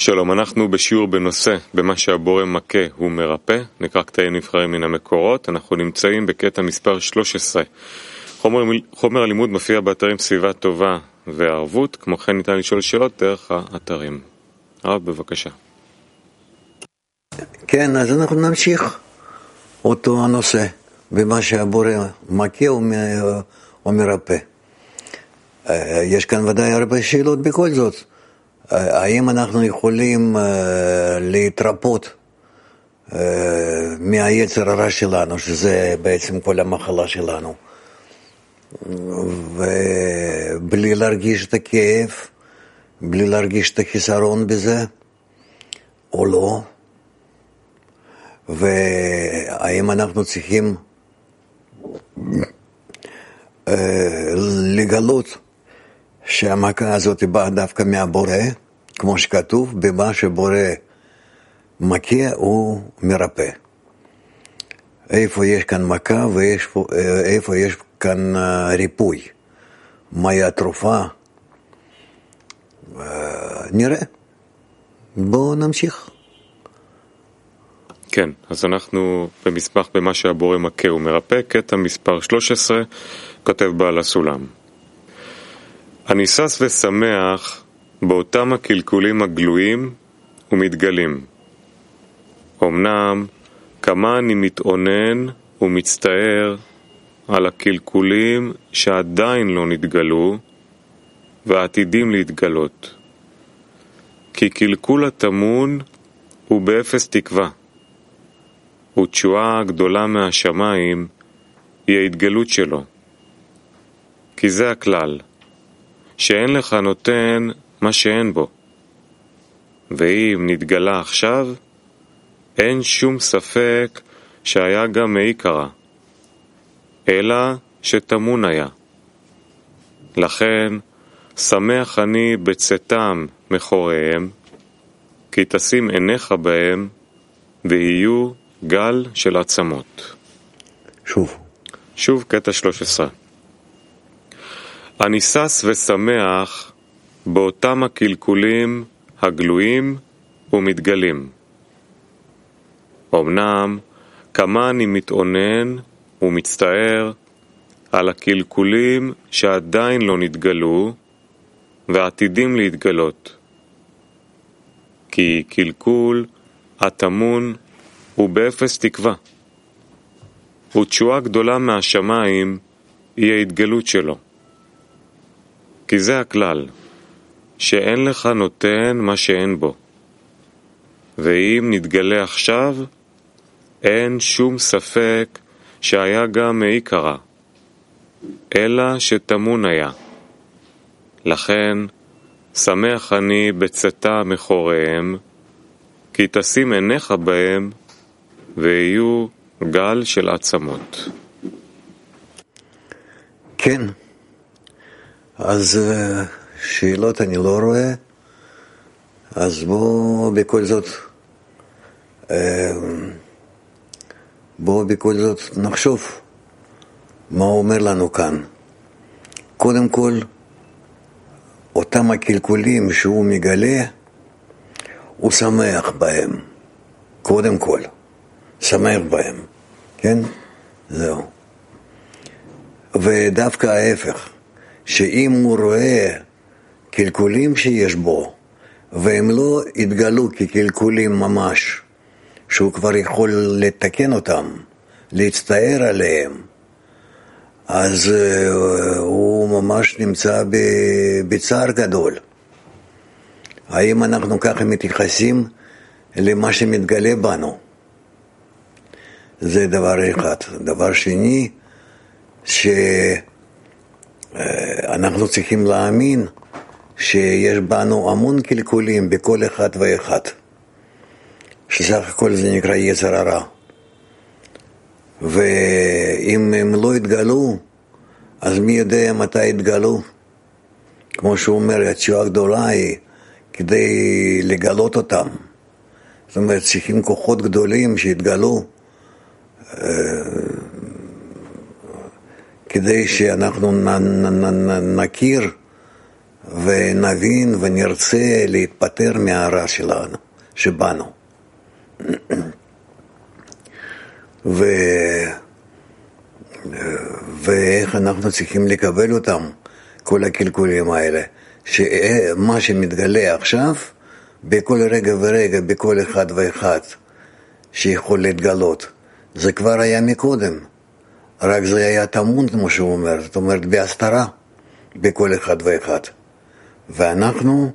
שלום, אנחנו בשיעור בנושא במה שהבורא מכה הוא מרפא, נקרא קטעים נבחרים מן המקורות, אנחנו נמצאים בקטע מספר 13. חומר, חומר הלימוד מופיע באתרים סביבה טובה וערבות, כמו כן ניתן לשאול שאלות דרך האתרים. הרב, בבקשה. כן, אז אנחנו נמשיך אותו הנושא, במה שהבורא מכה או מרפא. יש כאן ודאי הרבה שאלות בכל זאת. האם אנחנו יכולים להתרפות מהיצר הרע שלנו, שזה בעצם כל המחלה שלנו, ובלי להרגיש את הכאב, בלי להרגיש את החיסרון בזה, או לא? והאם אנחנו צריכים לגלות שהמכה הזאת באה דווקא מהבורא, כמו שכתוב, במה שבורא מכה הוא מרפא. איפה יש כאן מכה ואיפה יש כאן ריפוי. מהי התרופה? נראה. בואו נמשיך. כן, אז אנחנו במסמך במה שהבורא מכה ומרפא, קטע מספר 13, כותב בעל הסולם. אני שש ושמח באותם הקלקולים הגלויים ומתגלים. אמנם כמה אני מתאונן ומצטער על הקלקולים שעדיין לא נתגלו ועתידים להתגלות. כי קלקול הטמון הוא באפס תקווה, ותשועה הגדולה מהשמיים היא ההתגלות שלו. כי זה הכלל, שאין לך נותן מה שאין בו. ואם נתגלה עכשיו, אין שום ספק שהיה גם מעיקרא, אלא שטמון היה. לכן, שמח אני בצאתם מחוריהם, כי תשים עיניך בהם, ויהיו גל של עצמות. שוב. שוב קטע 13. אני שש ושמח באותם הקלקולים הגלויים ומתגלים. אמנם כמה אני מתאונן ומצטער על הקלקולים שעדיין לא נתגלו ועתידים להתגלות. כי קלקול הטמון הוא באפס תקווה, ותשועה גדולה מהשמיים היא ההתגלות שלו. כי זה הכלל, שאין לך נותן מה שאין בו. ואם נתגלה עכשיו, אין שום ספק שהיה גם מעיקרא, אלא שטמון היה. לכן, שמח אני בצאתה מחוריהם, כי תשים עיניך בהם, ויהיו גל של עצמות. כן, אז שאלות אני לא רואה, אז בואו בכל זאת, בואו בכל זאת נחשוב מה אומר לנו כאן. קודם כל, אותם הקלקולים שהוא מגלה, הוא שמח בהם, קודם כל, שמח בהם, כן? זהו. ודווקא ההפך, שאם הוא רואה קלקולים שיש בו, והם לא התגלו כקלקולים ממש, שהוא כבר יכול לתקן אותם, להצטער עליהם, אז הוא ממש נמצא בצער גדול. האם אנחנו ככה מתייחסים למה שמתגלה בנו? זה דבר אחד. דבר שני, שאנחנו צריכים להאמין שיש בנו המון קלקולים בכל אחד ואחד, שסך הכל זה נקרא יצר הרע. ואם הם לא יתגלו, אז מי יודע מתי יתגלו? כמו שהוא אומר, התשועה הגדולה היא כדי לגלות אותם. זאת אומרת, צריכים כוחות גדולים שיתגלו כדי שאנחנו נכיר ונבין ונרצה להיפטר מהרע שלנו, שבנו. ו... ואיך אנחנו צריכים לקבל אותם, כל הקלקולים האלה, שמה שמתגלה עכשיו, בכל רגע ורגע, בכל אחד ואחד שיכול להתגלות, זה כבר היה מקודם, רק זה היה טמון, כמו שהוא אומר, זאת אומרת, בהסתרה, בכל אחד ואחד. ואנחנו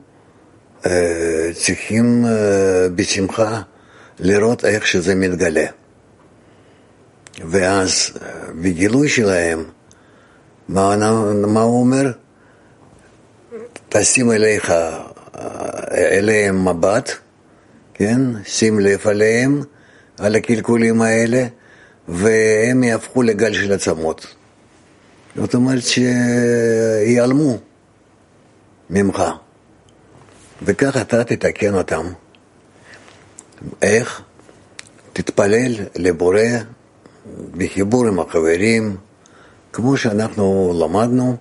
אה, צריכים אה, בשמחה לראות איך שזה מתגלה. ואז בגילוי שלהם, מה, מה הוא אומר? תשים אליך, אליהם מבט, כן? שים לב עליהם, על הקלקולים האלה, והם יהפכו לגל של עצמות. זאת אומרת שיעלמו ממך, וכך אתה תתקן אותם. איך? תתפלל לבורא בחיבור עם החברים, כמו שאנחנו למדנו,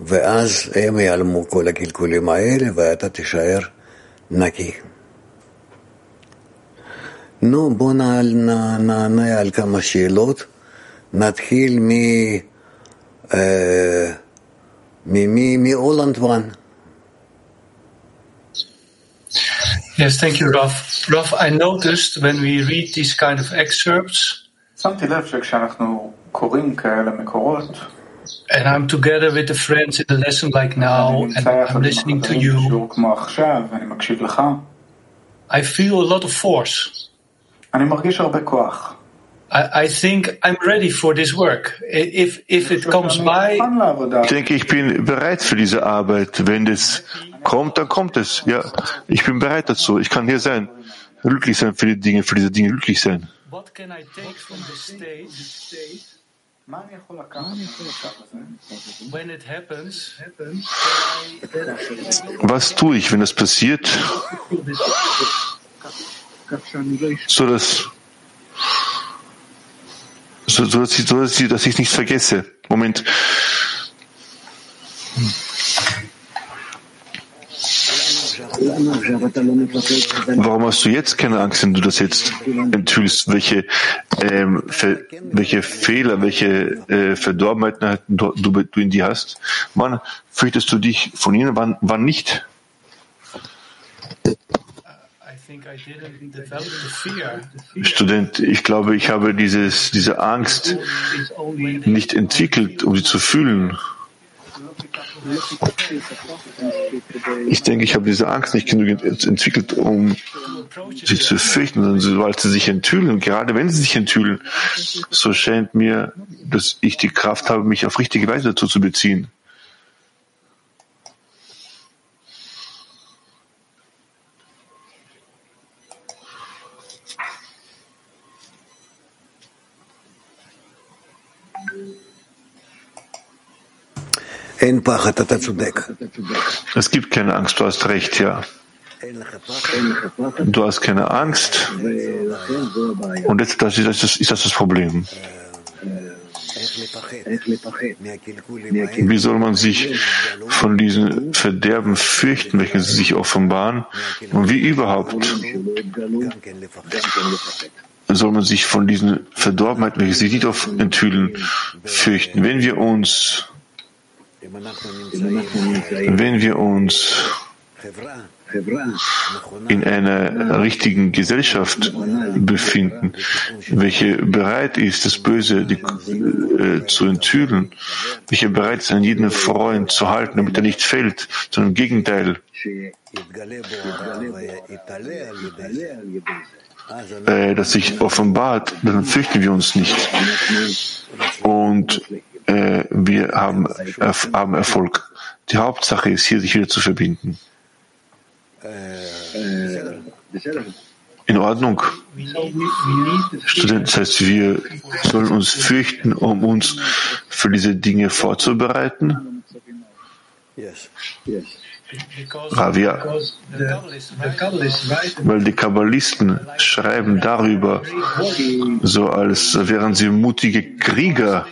ואז הם ייעלמו כל הקלקולים האלה ואתה תישאר נקי. נו, בואו נענה על כמה שאלות. נתחיל מ... אה, ממי? מהולנד וואן. Yes, thank you, Raf. Raf, I noticed when we read these kind of excerpts, שמתי לב שכשאנחנו קוראים כאלה מקורות, and I'm together with the friends in the lesson like now, and I'm listening to you, שיעור כמו עכשיו, ואני מקשיב לך, I feel a lot of force. I think I'm ready for this work. If, if it comes by. Ich denke, ich bin bereit für diese Arbeit. Wenn es kommt, dann kommt es. Ja, ich bin bereit dazu. Ich kann hier sein. Glücklich sein für die Dinge, für diese Dinge glücklich sein. Was tue ich, wenn das passiert? So dass, so, so dass ich, so ich, dass ich nicht vergesse. Moment. Warum hast du jetzt keine Angst, wenn du das jetzt enthüllst? Welche, ähm, welche Fehler, welche äh, Verdorbenheiten du, du, du in dir hast? Wann fürchtest du dich von ihnen, wann, wann nicht? Student, ich glaube, ich habe dieses, diese Angst nicht entwickelt, um sie zu fühlen. Ich denke, ich habe diese Angst nicht genügend ent- entwickelt, um sie zu fürchten, sondern sobald sie sich enthüllen, gerade wenn sie sich enthüllen, so scheint mir, dass ich die Kraft habe, mich auf richtige Weise dazu zu beziehen. Es gibt keine Angst, du hast recht, ja. Du hast keine Angst. Und jetzt, das ist, das ist das das Problem. Wie soll man sich von diesen Verderben fürchten, welche sie sich offenbaren? Und wie überhaupt soll man sich von diesen Verdorbenheiten, welche sie nicht enthüllen, fürchten? Wenn wir uns wenn wir uns in einer richtigen Gesellschaft befinden, welche bereit ist, das Böse die, äh, zu enthüllen, welche bereit ist, an jeden Freund zu halten, damit er nicht fällt, sondern im Gegenteil. Äh, dass sich offenbart, dann fürchten wir uns nicht. Und äh, wir haben, erf- haben Erfolg. Die Hauptsache ist hier, sich wieder zu verbinden. In Ordnung. das heißt, wir sollen uns fürchten, um uns für diese Dinge vorzubereiten. Because, Ravia, weil die Kabbalisten schreiben darüber, so als wären sie mutige Krieger,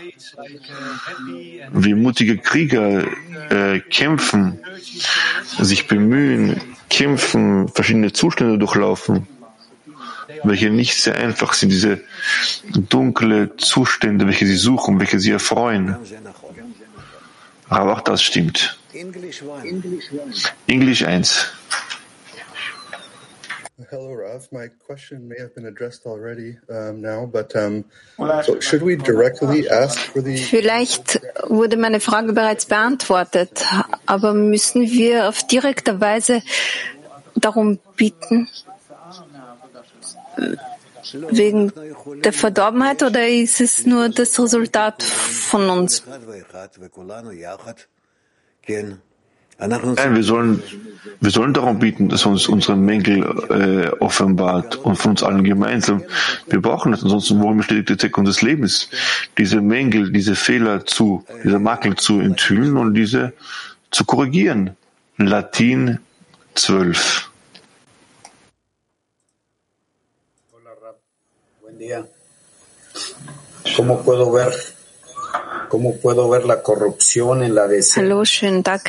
wie mutige Krieger äh, kämpfen, sich bemühen, kämpfen, verschiedene Zustände durchlaufen, welche nicht sehr einfach sind, diese dunkle Zustände, welche sie suchen, welche sie erfreuen. Aber auch das stimmt. Englisch 1. Hello, Rav. My question may have been addressed already um, now, but um, so should we directly ask for the? Vielleicht wurde meine Frage bereits beantwortet, aber müssen wir auf direkter Weise darum bitten, wegen der Verdorbenheit oder ist es nur das Resultat von uns? Nein, wir sollen, wir sollen darum bieten, dass uns unsere Mängel äh, offenbart und von uns allen gemeinsam. Wir brauchen das, ansonsten worum besteht die Zweck unseres Lebens? Diese Mängel, diese Fehler zu, diese Makel zu enthüllen und diese zu korrigieren. Latin 12. ¿Cómo puedo ver, cómo puedo ver la corrupción en la Hallo, schönen Tag.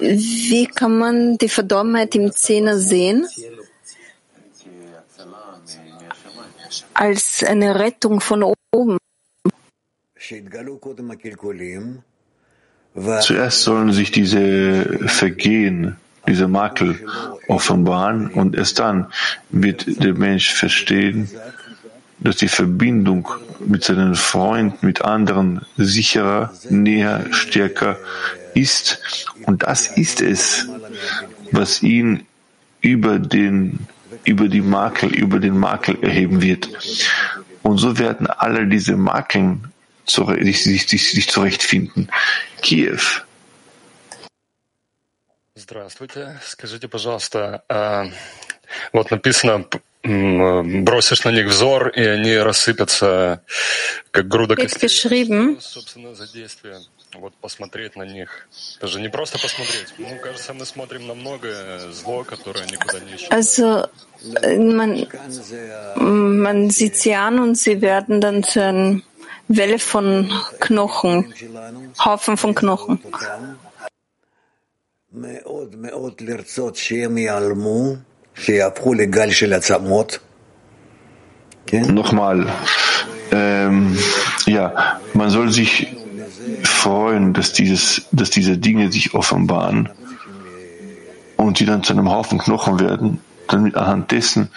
Wie kann man die Verdorbenheit im Zehner sehen? Als eine Rettung von oben. Zuerst sollen sich diese Vergehen, diese Makel offenbaren und erst dann wird der Mensch verstehen, dass die Verbindung mit seinen Freunden, mit anderen sicherer, näher, stärker ist. Und das ist es, was ihn über den, über die Makel, über den Makel erheben wird. Und so werden alle diese Makeln sich, sich, sich, sich zurechtfinden. Kiew. Здравствуйте. Скажите, пожалуйста, вот написано бросишь на них взор, и они рассыпятся, как груда костей. Собственно, за действие. Вот посмотреть на них. Это же не просто посмотреть. Ну, кажется, мы смотрим на многое зло, которое никуда не исчезает. Also, man, man sieht sie an und sie werden dann zu einer Welle von Knochen, Haufen von Knochen. Nochmal, ähm, ja, man soll sich freuen, dass, dieses, dass diese Dinge sich offenbaren und die dann zu einem Haufen Knochen werden, dann anhand dessen,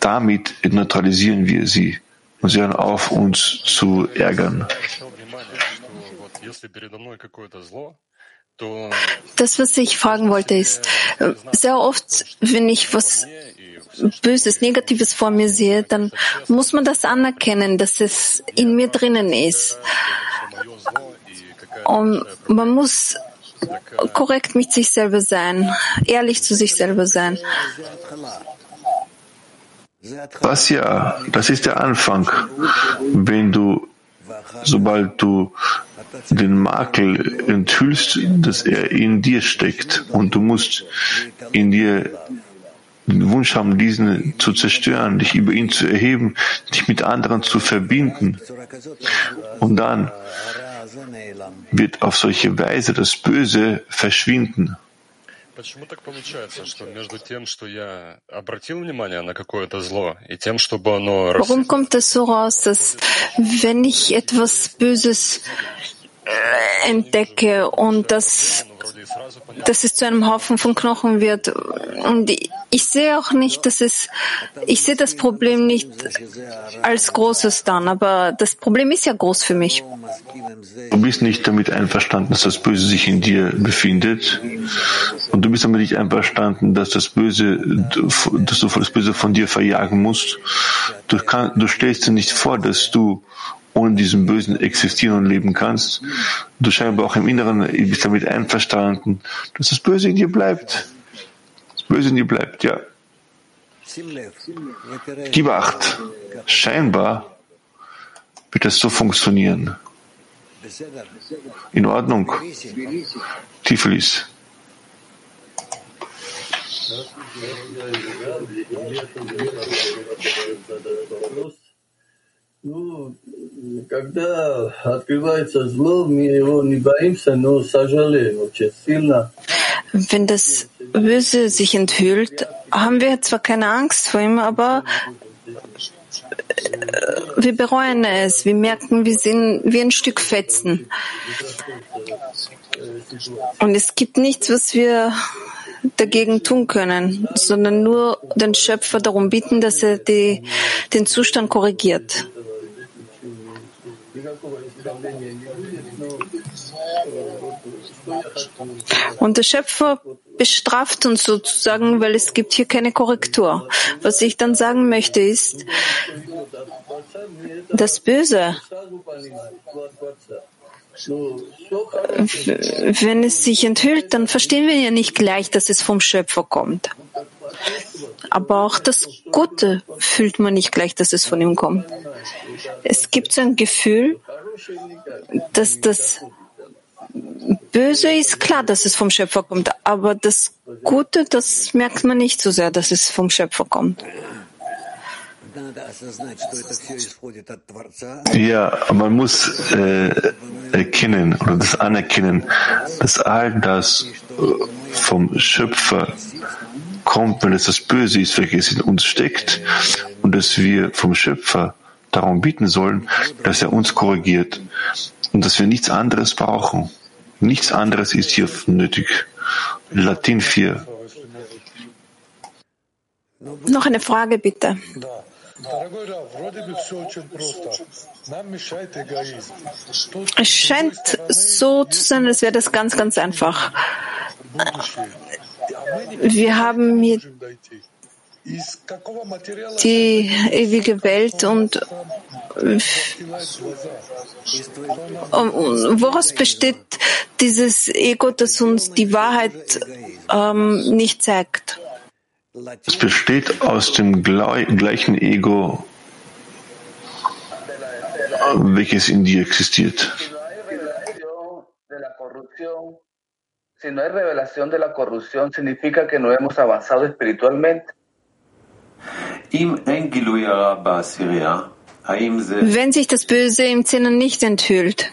damit neutralisieren wir sie und sie hören auf, uns zu ärgern. Das, was ich fragen wollte, ist, sehr oft, wenn ich was Böses, Negatives vor mir sehe, dann muss man das anerkennen, dass es in mir drinnen ist. Und man muss korrekt mit sich selber sein, ehrlich zu sich selber sein. Was ja, das ist der Anfang. Wenn du, sobald du den Makel enthüllst, dass er in dir steckt und du musst in dir den Wunsch haben, diesen zu zerstören, dich über ihn zu erheben, dich mit anderen zu verbinden. Und dann wird auf solche Weise das Böse verschwinden. Почему так получается, что между тем, что я обратил внимание на какое-то зло, и тем, чтобы оно... Warum kommt es so raus, dass wenn ich etwas Böses entdecke und das, dass es zu einem Haufen von Knochen wird. Und ich sehe auch nicht, dass es, ich sehe das Problem nicht als großes dann, aber das Problem ist ja groß für mich. Du bist nicht damit einverstanden, dass das Böse sich in dir befindet. Und du bist damit nicht einverstanden, dass das Böse, dass du das Böse von dir verjagen musst. Du, kann, du stellst dir nicht vor, dass du ohne diesen Bösen existieren und leben kannst. Du scheinbar auch im Inneren bist damit einverstanden, dass das Böse in dir bleibt. Das Böse in dir bleibt, ja. Gib acht. Scheinbar wird das so funktionieren. In Ordnung. Tiflis. Wenn das Böse sich enthüllt, haben wir zwar keine Angst vor ihm, aber äh, wir bereuen es. Wir merken, wir sind wie ein Stück Fetzen. Und es gibt nichts, was wir dagegen tun können, sondern nur den Schöpfer darum bitten, dass er die, den Zustand korrigiert. Und der Schöpfer bestraft uns sozusagen, weil es gibt hier keine Korrektur. Was ich dann sagen möchte ist, das Böse, wenn es sich enthüllt, dann verstehen wir ja nicht gleich, dass es vom Schöpfer kommt. Aber auch das Gute fühlt man nicht gleich, dass es von ihm kommt. Es gibt so ein Gefühl, dass das Böse ist klar, dass es vom Schöpfer kommt, aber das Gute, das merkt man nicht so sehr, dass es vom Schöpfer kommt. Ja, man muss äh, erkennen oder das anerkennen, dass all das äh, vom Schöpfer kommt, wenn es das Böse ist, welches in uns steckt, und dass wir vom Schöpfer darum bieten sollen, dass er uns korrigiert und dass wir nichts anderes brauchen. Nichts anderes ist hier nötig. Latin 4. Noch eine Frage bitte. Es scheint so zu sein, als wäre das ganz, ganz einfach. Wir haben hier die ewige Welt und woraus besteht dieses Ego, das uns die Wahrheit ähm, nicht zeigt? Es besteht aus dem gleichen Ego, welches in dir existiert. Si no hay revelación de la corrupción, significa que no hemos avanzado espiritualmente. Wenn sich das Böse im Zinnen nicht enthüllt,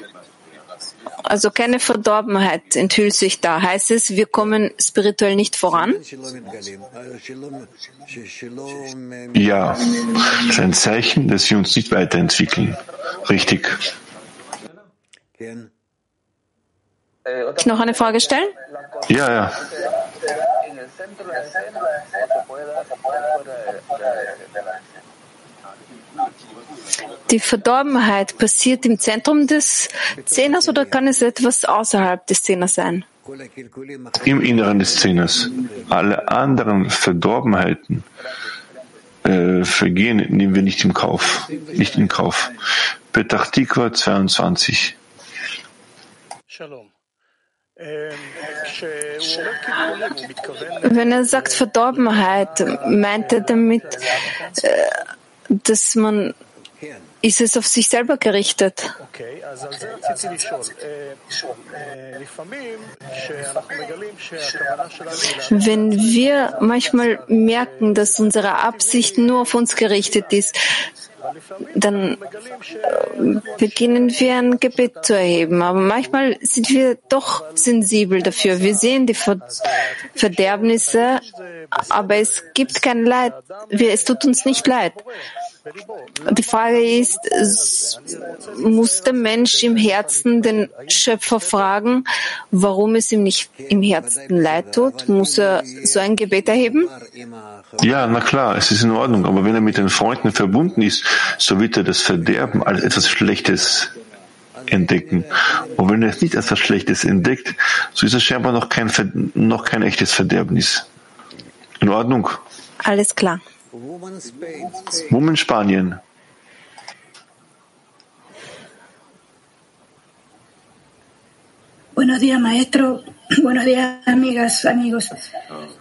also keine Verdorbenheit enthüllt sich da, heißt es, wir kommen spirituell nicht voran? Ja, das ist ein Zeichen, dass wir uns nicht weiterentwickeln. Richtig. Ich noch eine Frage stellen? Ja, ja. Die Verdorbenheit passiert im Zentrum des Zehners oder kann es etwas außerhalb des Zehners sein? Im Inneren des Zehners. Alle anderen Verdorbenheiten äh, vergehen nehmen wir nicht im Kauf, nicht in Kauf. Petachtikwa 22. Shalom. Wenn er sagt Verdorbenheit, meint er damit, äh, dass man ist es auf sich selber gerichtet. Wenn wir manchmal merken, dass unsere Absicht nur auf uns gerichtet ist, dann äh, beginnen wir ein Gebet zu erheben. Aber manchmal sind wir doch sensibel dafür. Wir sehen die Verderbnisse, aber es gibt kein Leid. Es tut uns nicht leid. Die Frage ist, muss der Mensch im Herzen den Schöpfer fragen, warum es ihm nicht im Herzen leid tut? Muss er so ein Gebet erheben? Ja, na klar, es ist in Ordnung. Aber wenn er mit den Freunden verbunden ist, so wird er das Verderben als etwas Schlechtes entdecken. Und wenn er es nicht als etwas Schlechtes entdeckt, so ist es scheinbar noch kein, noch kein echtes Verderbnis. In Ordnung? Alles klar. Woman Spanien. Buenos días, maestro. Buenos días, amigas, amigos.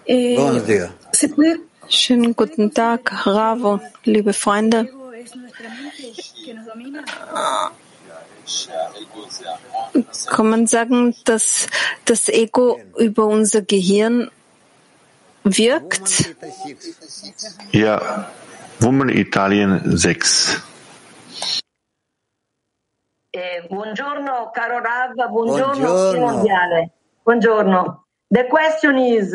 Eh, Buenos días. ¿Se puede? Schönen guten Tag, Ravo, liebe Freunde. Kann man sagen, dass das Ego über unser Gehirn wirkt? Ja, Woman Italien 6. Eh, buongiorno, caro Rav, buongiorno, buongiorno. mondiale. Buongiorno. The question is,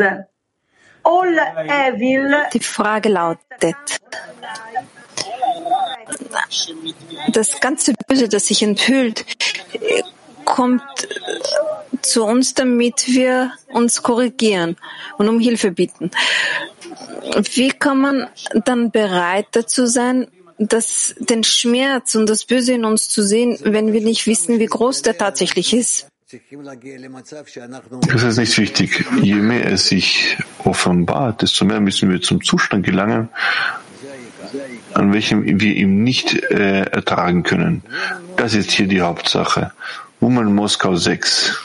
all evil... Die Frage lautet, das ganze Böse, das sich enthüllt, kommt zu uns, damit wir uns korrigieren und um Hilfe bitten. Wie kann man dann bereit dazu sein, das, den Schmerz und das Böse in uns zu sehen, wenn wir nicht wissen, wie groß der tatsächlich ist? Das ist nicht wichtig. Je mehr es sich offenbart, desto mehr müssen wir zum Zustand gelangen, an welchem wir ihm nicht äh, ertragen können. Das ist hier die Hauptsache. Woman Moskau 6.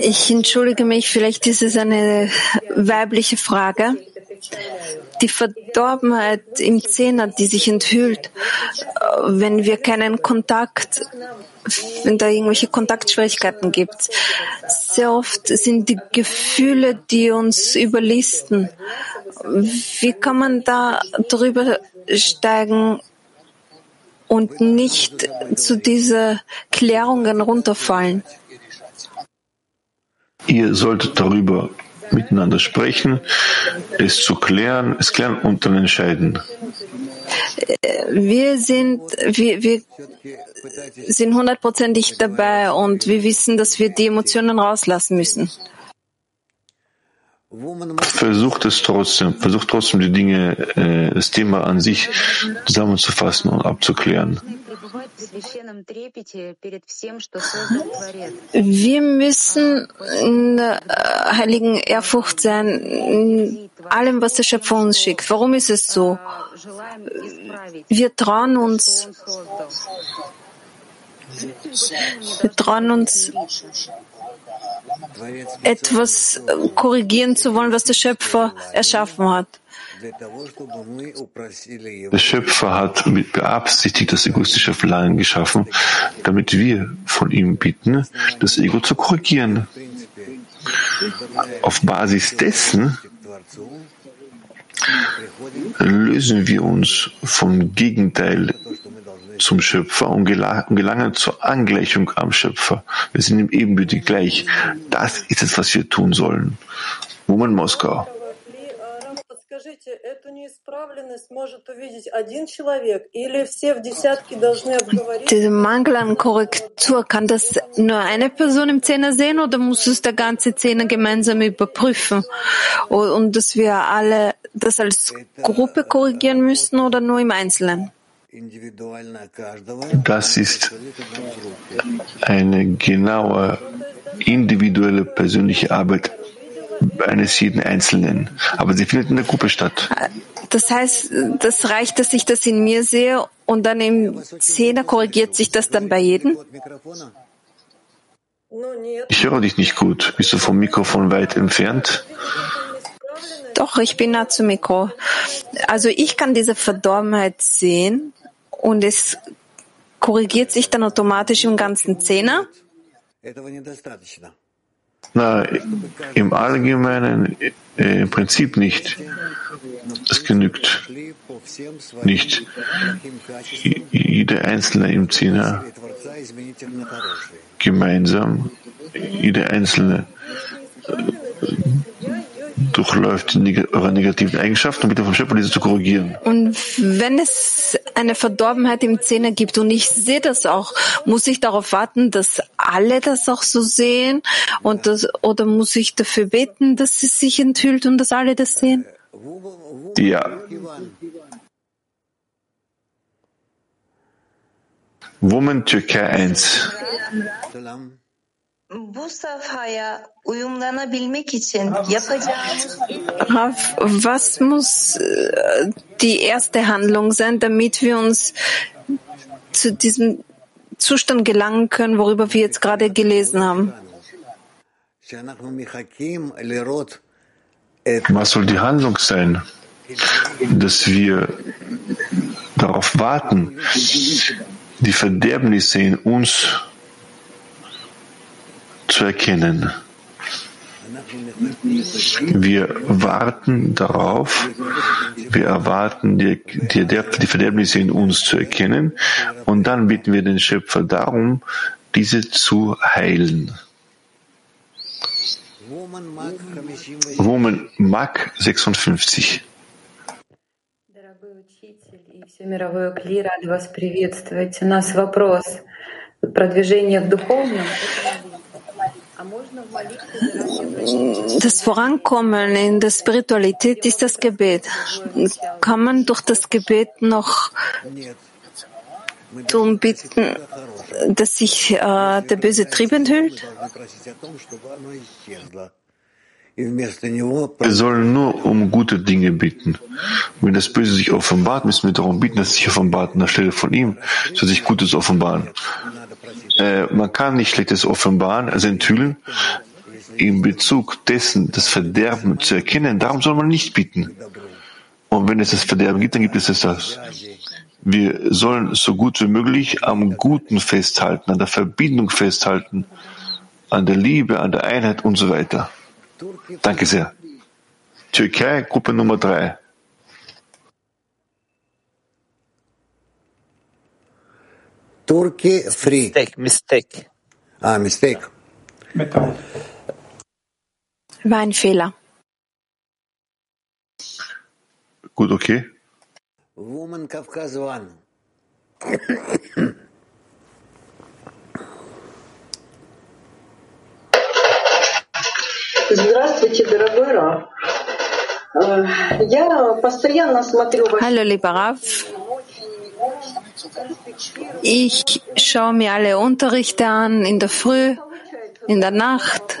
Ich entschuldige mich, vielleicht ist es eine weibliche Frage. Die Verdorbenheit im Zehner, die sich enthüllt, wenn wir keinen Kontakt, wenn da irgendwelche Kontaktschwierigkeiten gibt. Sehr oft sind die Gefühle, die uns überlisten. Wie kann man da drüber steigen und nicht zu diesen Klärungen runterfallen? Ihr solltet darüber miteinander sprechen, es zu klären, es klären und dann entscheiden. Wir sind, wir, wir sind hundertprozentig dabei und wir wissen, dass wir die Emotionen rauslassen müssen. Versucht es trotzdem, versucht trotzdem die Dinge, äh, das Thema an sich zusammenzufassen und abzuklären. Wir müssen in heiligen Ehrfurcht sein, in allem, was der Schöpfer uns schickt. Warum ist es so? Wir trauen uns, wir trauen uns, etwas korrigieren zu wollen, was der Schöpfer erschaffen hat. Der Schöpfer hat mit beabsichtigt das egoistische Verlangen geschaffen, damit wir von ihm bitten, das Ego zu korrigieren. Auf Basis dessen lösen wir uns vom Gegenteil zum Schöpfer und gelangen zur Angleichung am Schöpfer. Wir sind ihm ebenbürtig gleich. Das ist es, was wir tun sollen. Woman Moskau. Diese Mangel an Korrektur, kann das nur eine Person im Zehner sehen oder muss es der ganze Zehner gemeinsam überprüfen? Und dass wir alle das als Gruppe korrigieren müssen oder nur im Einzelnen? Das ist eine genaue individuelle persönliche Arbeit eines jeden Einzelnen. Aber sie findet in der Gruppe statt. Das heißt, das reicht, dass ich das in mir sehe und dann im Zehner korrigiert sich das dann bei jedem? Ich höre dich nicht gut. Bist du vom Mikrofon weit entfernt? Doch, ich bin nah zum Mikro. Also ich kann diese Verdorbenheit sehen und es korrigiert sich dann automatisch im ganzen Zehner. Na, im Allgemeinen äh, im Prinzip nicht. Es genügt nicht. Jeder Einzelne im Zehner gemeinsam, jeder Einzelne durchläuft eure negativen Eigenschaften und bitte vom Schöpfer diese zu korrigieren. Und wenn es eine Verdorbenheit im Zehner gibt und ich sehe das auch, muss ich darauf warten, dass alle das auch so sehen und das, oder muss ich dafür beten, dass es sich enthüllt und dass alle das sehen? Ja. Woman Türkei 1. Bu was muss äh, die erste Handlung sein, damit wir uns zu diesem Zustand gelangen können, worüber wir jetzt gerade gelesen haben? Was soll die Handlung sein? Dass wir darauf warten, die Verderbnisse in uns zu erkennen. Wir warten darauf, wir erwarten die, die, die Verderbnisse in uns zu erkennen und dann bitten wir den Schöpfer darum, diese zu heilen. Woman Mac 56. Все мировое кли рады вас приветствовать. У нас вопрос. Продвижение в духовном das Vorankommen in der Spiritualität ist das Gebet. Kann man durch das Gebet noch darum bitten, dass sich äh, der böse Trieb enthüllt? Wir sollen nur um gute Dinge bitten. Wenn das Böse sich offenbart, müssen wir darum bitten, dass sich offenbart. An der Stelle von ihm soll sich Gutes offenbaren. Äh, man kann nicht Schlechtes offenbaren, also enthüllen, in Bezug dessen das Verderben zu erkennen. Darum soll man nicht bitten. Und wenn es das Verderben gibt, dann gibt es das. Wir sollen so gut wie möglich am Guten festhalten, an der Verbindung festhalten, an der Liebe, an der Einheit und so weiter. Danke sehr. Türkei, Gruppe Nummer drei. Turkey free. Mistake, mistake. Ah, mistake. War ein Fehler. Gut, okay. Woman Kafkaz One. Здравствуйте, дорогой Раф. Я постоянно смотрю... Hallo, lieber Rav. Ich schaue mir alle Unterrichte an, in der Früh, in der Nacht.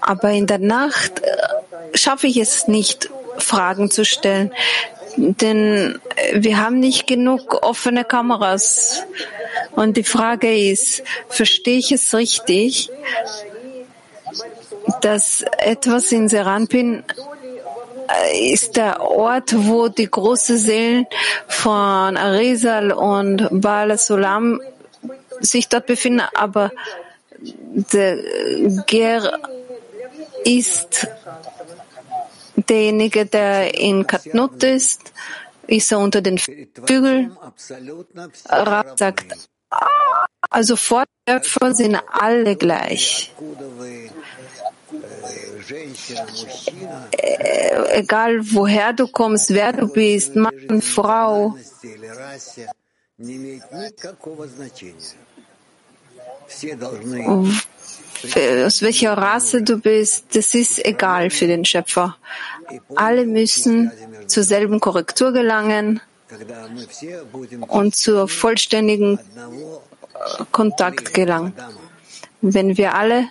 Aber in der Nacht äh, schaffe ich es nicht, Fragen zu stellen. Denn wir haben nicht genug offene Kameras. Und die Frage ist, verstehe ich es richtig, dass etwas in Serampin äh, ist der Ort, wo die großen Seelen von Arizal und Baal Sulam sich dort befinden, aber der Ger ist derjenige, der in Katnut ist, ist er unter den Flügeln. Rab sagt, also Fortschöpfer sind alle gleich. Äh, egal woher du kommst, wer du bist, Mann, Frau. Aus welcher Rasse du bist, das ist egal für den Schöpfer. Alle müssen zur selben Korrektur gelangen und zur vollständigen Kontakt gelangen. Wenn wir alle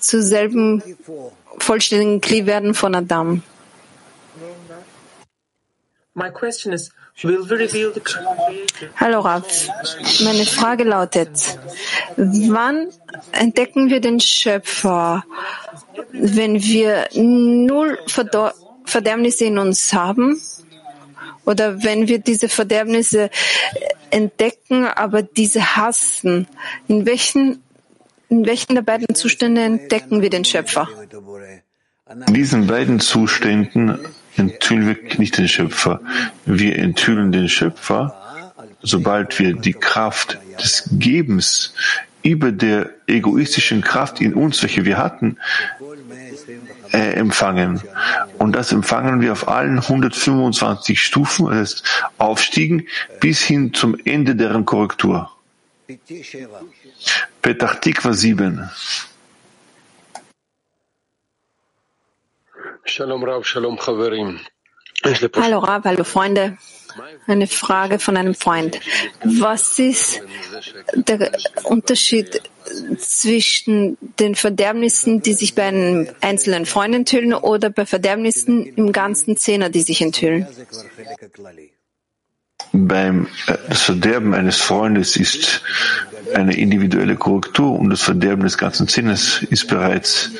zur selben vollständigen Kli werden von Adam. Hallo Rav, meine Frage lautet, wann entdecken wir den Schöpfer, wenn wir null Verderbnisse in uns haben? Oder wenn wir diese Verderbnisse entdecken, aber diese hassen? In welchen in welchen der beiden Zustände entdecken wir den Schöpfer? In diesen beiden Zuständen enthüllen wir nicht den Schöpfer. Wir enthüllen den Schöpfer, sobald wir die Kraft des Gebens über der egoistischen Kraft in uns, welche wir hatten, äh, empfangen. Und das empfangen wir auf allen 125 Stufen, das heißt Aufstiegen, bis hin zum Ende deren Korrektur. Petach Tikva 7. Shalom Rav, Shalom Chaverim. Hallo Rav, hallo Freunde. Eine Frage von einem Freund. Was ist der Unterschied zwischen den Verderbnissen, die sich bei einem einzelnen Freund enthüllen oder bei Verderbnissen im ganzen Zehner, die sich enthüllen? Beim äh, das Verderben eines Freundes ist eine individuelle Korrektur und das Verderben des ganzen Sinnes ist bereits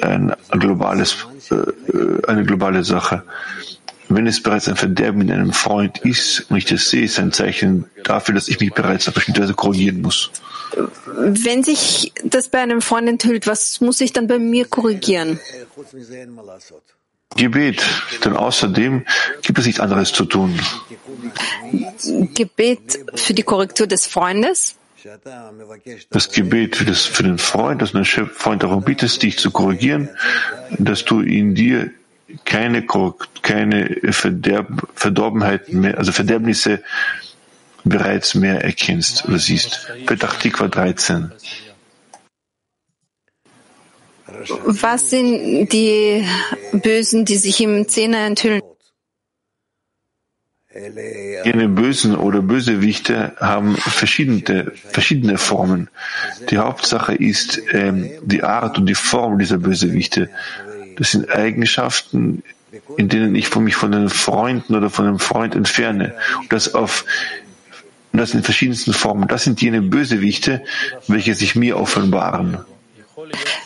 ein globales, äh, eine globale Sache. Wenn es bereits ein Verderben in einem Freund ist und ich das sehe, ist ein Zeichen dafür, dass ich mich bereits auf bestimmte Weise korrigieren muss. Wenn sich das bei einem Freund enthüllt, was muss ich dann bei mir korrigieren? Gebet, denn außerdem gibt es nichts anderes zu tun. Gebet für die Korrektur des Freundes? Das Gebet für, das, für den Freund, dass du den Freund darum bittest, dich zu korrigieren, dass du in dir keine, keine Verderb, Verdorbenheiten mehr, also Verderbnisse bereits mehr erkennst oder siehst. Petach Tikva 13. Was sind die Bösen, die sich im Zehner enthüllen? Jene Bösen oder Bösewichte haben verschiedene, verschiedene Formen. Die Hauptsache ist ähm, die Art und die Form dieser Bösewichte. Das sind Eigenschaften, in denen ich mich von den Freunden oder von einem Freund entferne. Und das auf das in verschiedensten Formen. Das sind jene Bösewichte, welche sich mir offenbaren.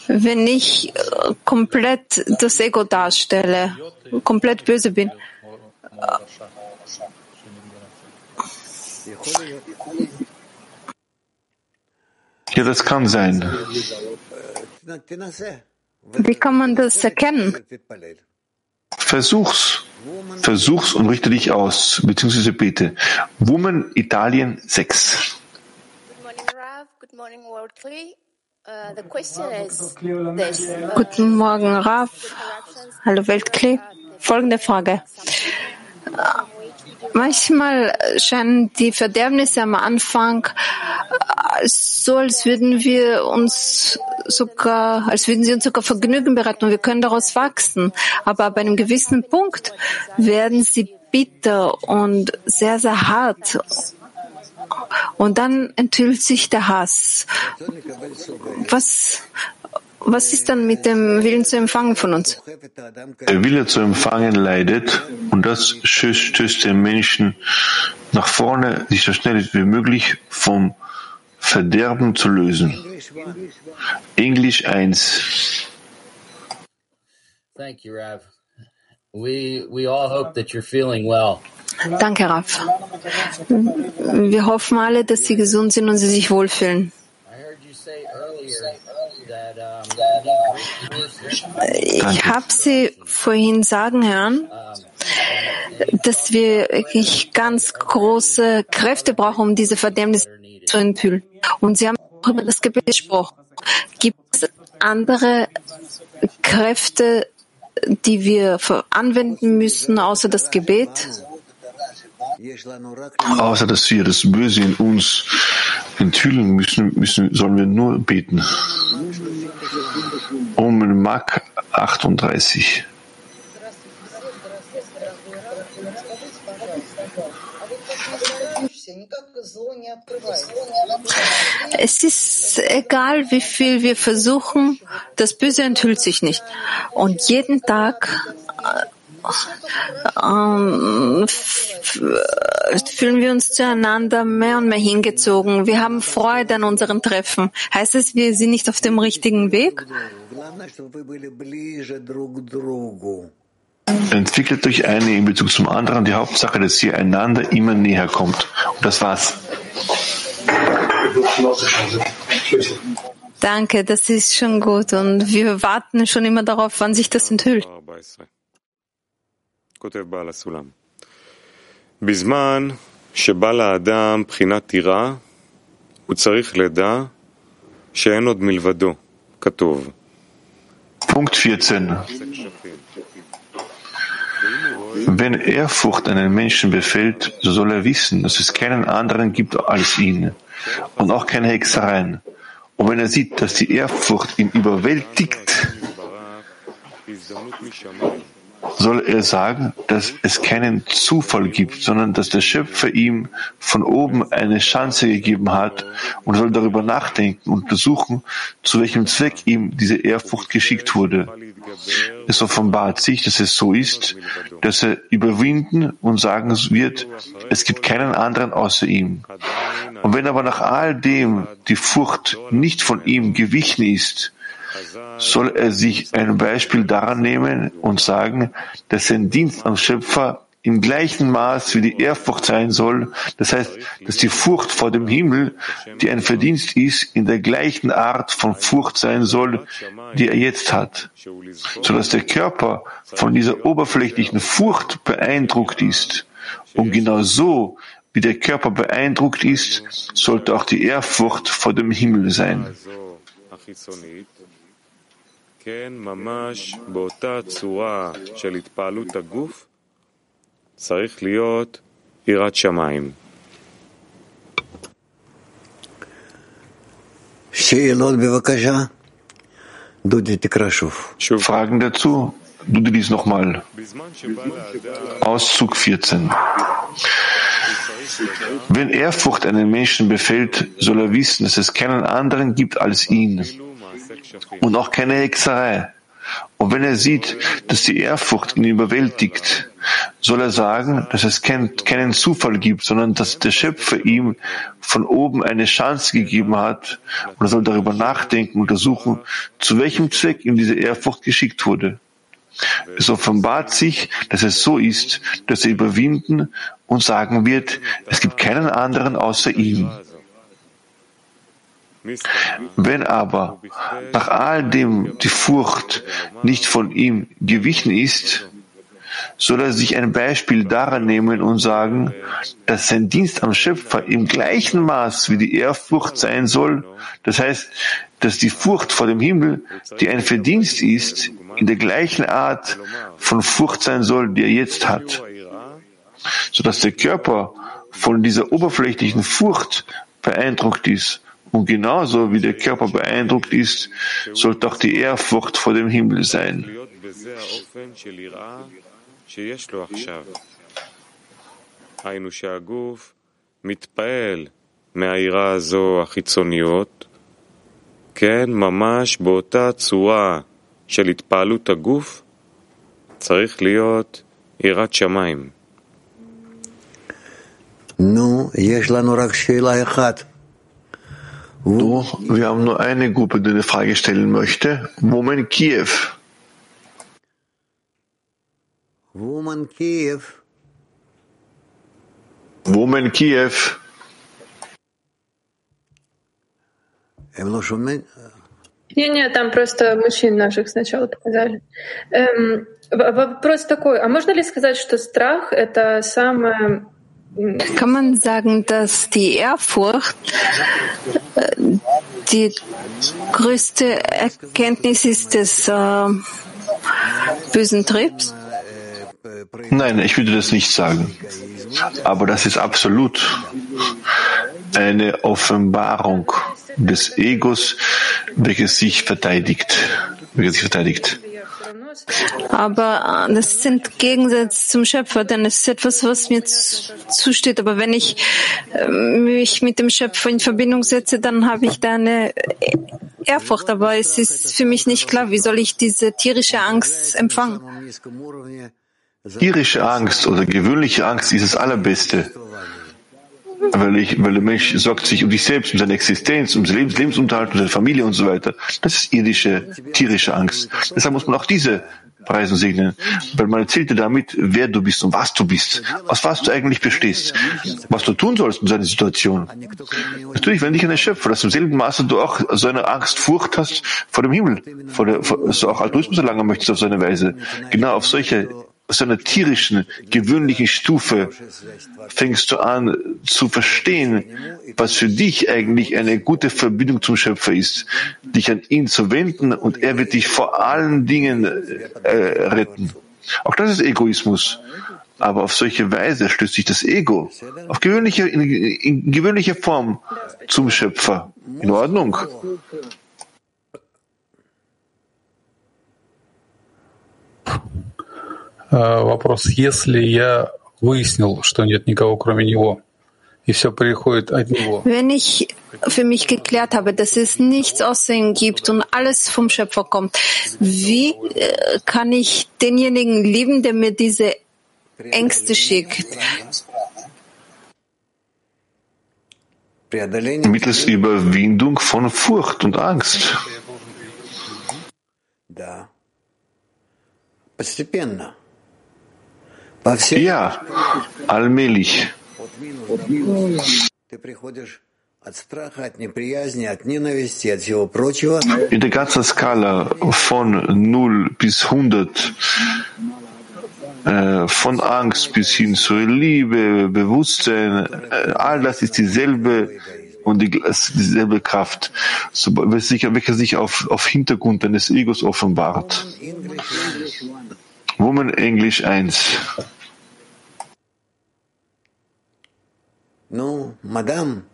Wenn ich äh, komplett das Ego darstelle, komplett böse bin, ja, das kann sein. Wie kann man das erkennen? Versuch's. Versuch's und richte dich aus, beziehungsweise bete. Woman Italien 6. Guten Morgen, Raf. Hallo Weltklee. Folgende Frage. Manchmal scheinen die Verderbnisse am Anfang äh, so, als würden wir uns sogar, als würden sie uns sogar Vergnügen bereiten und wir können daraus wachsen. Aber bei einem gewissen Punkt werden sie bitter und sehr, sehr hart. Und dann enthüllt sich der Hass. Was, was ist dann mit dem Willen zu empfangen von uns? Der Wille zu empfangen leidet und das stößt den Menschen nach vorne, sich so schnell wie möglich vom Verderben zu lösen. Englisch 1. Thank you, Rav. We, we all hope that you're feeling well. Danke, Rav. Wir hoffen alle, dass Sie gesund sind und Sie sich wohlfühlen. Ich habe Sie vorhin sagen hören, dass wir wirklich ganz große Kräfte brauchen, um diese Verdammnis zu enthüllen. Und Sie haben auch über das Gebet gesprochen. Gibt es andere Kräfte, die wir anwenden müssen, außer das Gebet? Außer dass wir das Böse in uns enthüllen müssen, müssen sollen wir nur beten. Um Mark 38. Es ist egal, wie viel wir versuchen, das Böse enthüllt sich nicht. Und jeden Tag ähm, fühlen wir uns zueinander mehr und mehr hingezogen. Wir haben Freude an unseren Treffen. Heißt es, wir sind nicht auf dem richtigen Weg? Entwickelt durch eine in Bezug zum anderen. Die Hauptsache, dass ihr einander immer näher kommt. Und das war's. Danke, das ist schon gut. Und wir warten schon immer darauf, wann sich das enthüllt. כותב בעל הסולם. בזמן שבא לאדם בחינת טירה, הוא צריך לדע שאין עוד מלבדו, כתוב. Punkt 14. wenn Ehrfurcht einen Menschen befällt, so soll er wissen, dass es keinen anderen gibt als ihn und auch keine Hexereien. Und wenn er sieht, dass die Ehrfurcht ihn überwältigt, soll er sagen, dass es keinen Zufall gibt, sondern dass der Schöpfer ihm von oben eine Chance gegeben hat und soll darüber nachdenken und untersuchen, zu welchem Zweck ihm diese Ehrfurcht geschickt wurde. Es offenbart sich, dass es so ist, dass er überwinden und sagen wird, es gibt keinen anderen außer ihm. Und wenn aber nach all dem die Furcht nicht von ihm gewichen ist, soll er sich ein Beispiel daran nehmen und sagen, dass sein Dienst am Schöpfer im gleichen Maß wie die Ehrfurcht sein soll, das heißt, dass die Furcht vor dem Himmel, die ein Verdienst ist, in der gleichen Art von Furcht sein soll, die er jetzt hat, so dass der Körper von dieser oberflächlichen Furcht beeindruckt ist. Und genau so, wie der Körper beeindruckt ist, sollte auch die Ehrfurcht vor dem Himmel sein. צריך להיות יראת שמיים. שאלות בבקשה. דודי, תקרא שוב. Fragen dazu? Du liest nochmal. Auszug 14. Wenn Ehrfurcht einen Menschen befällt, soll er wissen, dass es keinen anderen gibt als ihn und auch keine Hexerei. Und wenn er sieht, dass die Ehrfurcht ihn überwältigt, soll er sagen, dass es keinen Zufall gibt, sondern dass der Schöpfer ihm von oben eine Chance gegeben hat und er soll darüber nachdenken, untersuchen, zu welchem Zweck ihm diese Ehrfurcht geschickt wurde. Es offenbart sich, dass es so ist, dass er überwinden und sagen wird, es gibt keinen anderen außer ihm. Wenn aber nach all dem die Furcht nicht von ihm gewichen ist, soll er sich ein Beispiel daran nehmen und sagen, dass sein Dienst am Schöpfer im gleichen Maß wie die Ehrfurcht sein soll. Das heißt, dass die Furcht vor dem Himmel, die ein Verdienst ist, in der gleichen Art von Furcht sein soll, die er jetzt hat. Sodass der Körper von dieser oberflächlichen Furcht beeindruckt ist und genauso wie der Körper beeindruckt ist, sollte auch die Ehrfurcht vor dem Himmel sein. מהיראה הזו החיצוניות, כן, ממש באותה צורה של התפעלות הגוף, צריך להיות יראת שמיים. נו, יש לנו רק שאלה אחת. Du, wir haben nur eine Gruppe, die eine Frage stellen möchte. Woman Kiew. Woman Kiew. Woman Kiew. Не-не, там просто мужчин наших сначала показали. Эм, вопрос такой, а можно ли сказать, что страх — это самое kann man sagen, dass die Ehrfurcht äh, die größte Erkenntnis ist des äh, bösen Triebs? Nein, ich würde das nicht sagen. Aber das ist absolut eine Offenbarung des Egos, welches sich verteidigt, welches sich verteidigt. Aber äh, das sind Gegensätze zum Schöpfer, denn es ist etwas, was mir zusteht. Aber wenn ich äh, mich mit dem Schöpfer in Verbindung setze, dann habe ich da eine Ehrfurcht. Aber es ist für mich nicht klar, wie soll ich diese tierische Angst empfangen? Tierische Angst oder gewöhnliche Angst ist das Allerbeste. Weil, ich, weil der Mensch sorgt sich um sich selbst, um seine Existenz, um sein Lebens, Lebensunterhalt, um seine Familie und so weiter. Das ist irdische, tierische Angst. Deshalb muss man auch diese preisen segnen, weil man erzählt dir damit, wer du bist und was du bist, aus was du eigentlich bestehst, was du tun sollst in so einer Situation. Natürlich, wenn dich ein Schöpfer, dass im selben Maße du auch so eine Angst, Furcht hast vor dem Himmel, vor der, vor, dass du auch Altruismus erlangen möchtest auf so eine Weise, genau auf solche aus einer tierischen, gewöhnlichen Stufe fängst du an zu verstehen, was für dich eigentlich eine gute Verbindung zum Schöpfer ist, dich an ihn zu wenden und er wird dich vor allen Dingen äh, retten. Auch das ist Egoismus. Aber auf solche Weise stößt sich das Ego auf gewöhnliche, in, in gewöhnlicher Form zum Schöpfer. In Ordnung. Вопрос. Если я выяснил, что нет никого кроме него, и все приходит от него. Wenn ich für mich geklärt habe, dass es nichts außer ihm gibt und alles vom Schöpfer kommt, wie kann ich denjenigen lieben, der mir diese Ängste schickt? Mittels Überwindung von Furcht und Angst. Да. Постепенно. Ja, allmählich. In der ganzen Skala von 0 bis 100, äh, von Angst bis hin zur Liebe, Bewusstsein, äh, all das ist dieselbe und die, dieselbe Kraft, so, welche sich auf, auf Hintergrund deines Egos offenbart. Woman English 1. No, Madame.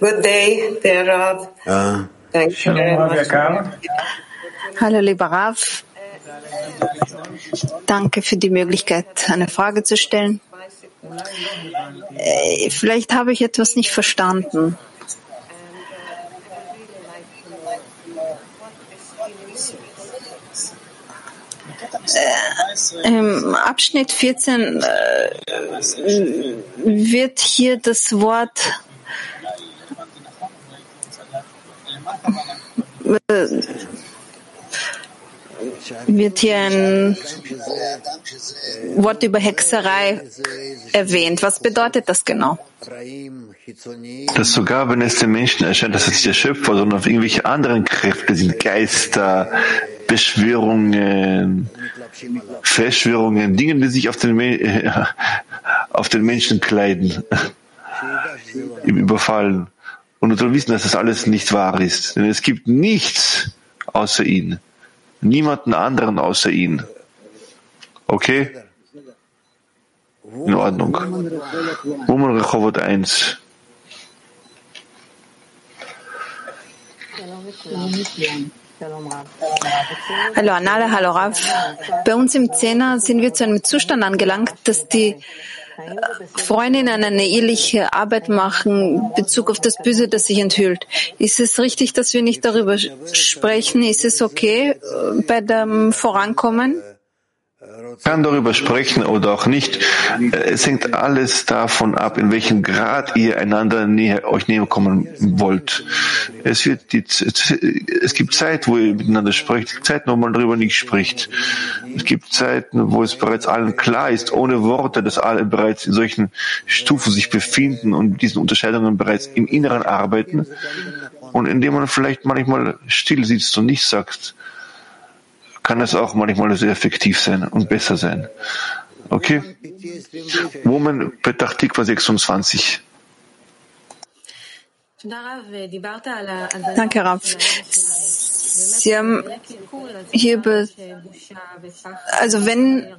Good day, dear Rav. Ah. Thank you very much. Hallo, lieber Rav. Danke für die Möglichkeit, eine Frage zu stellen. Äh, vielleicht habe ich etwas nicht verstanden. Im Abschnitt 14 äh, wird hier das Wort äh, wird hier ein Wort über Hexerei erwähnt. Was bedeutet das genau? Dass sogar wenn es den Menschen erscheint, dass es nicht der Schöpfer, sondern auf irgendwelche anderen Kräfte sind, Geister, Beschwörungen, Verschwörungen, Dinge, die sich auf den, auf den Menschen kleiden, im Überfallen. Und du sollst wissen, dass das alles nicht wahr ist. Denn es gibt nichts außer ihn. Niemanden anderen außer ihn. Okay? In Ordnung. Woman Rehovot 1. Hallo Anale, hallo Rav. Bei uns im Zehner sind wir zu einem Zustand angelangt, dass die Freundinnen eine ehrliche Arbeit machen in Bezug auf das Böse, das sich enthüllt. Ist es richtig, dass wir nicht darüber sprechen? Ist es okay äh, bei dem Vorankommen? Kann darüber sprechen oder auch nicht. Es hängt alles davon ab, in welchem Grad ihr einander näher, euch näher kommen wollt. Es wird die, es gibt Zeit, wo ihr miteinander sprecht, es gibt Zeiten, wo man darüber nicht spricht. Es gibt Zeiten, wo es bereits allen klar ist, ohne Worte, dass alle bereits in solchen Stufen sich befinden und diesen Unterscheidungen bereits im Inneren arbeiten. Und indem man vielleicht manchmal still sitzt und nichts sagt, kann es auch manchmal sehr effektiv sein und besser sein. Okay? Woman Petach Tikva 26. Danke, Rav. Sie haben hier über, also wenn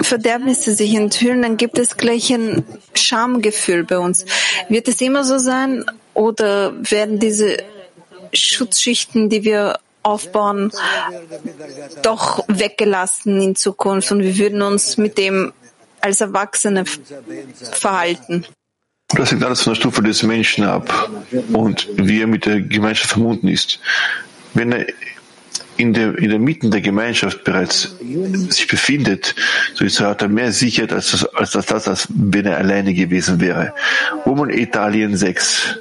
Verderbnisse sich enthüllen, dann gibt es gleich ein Schamgefühl bei uns. Wird es immer so sein oder werden diese Schutzschichten, die wir aufbauen, doch weggelassen in Zukunft und wir würden uns mit dem als Erwachsene verhalten. Das hängt alles von der Stufe des Menschen ab und wie er mit der Gemeinschaft verbunden ist. Wenn er in der, in der Mitte der Gemeinschaft bereits sich befindet, so ist er, hat er mehr Sicherheit als das, als das, als, als wenn er alleine gewesen wäre. Woman Italien 6.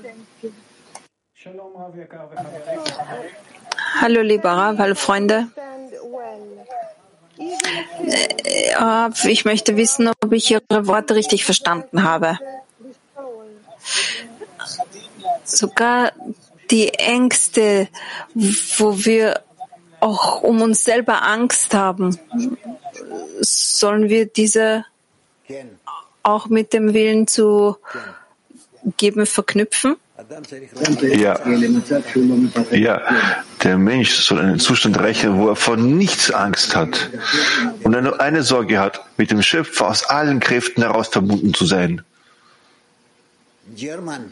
Hallo lieber Rav, hallo Freunde. Äh, ich möchte wissen, ob ich Ihre Worte richtig verstanden habe. Sogar die Ängste, wo wir auch um uns selber Angst haben, sollen wir diese auch mit dem Willen zu geben verknüpfen? Ja. ja, der Mensch soll einen Zustand erreichen, wo er vor nichts Angst hat und er nur eine Sorge hat, mit dem Schöpfer aus allen Kräften heraus verbunden zu sein. German.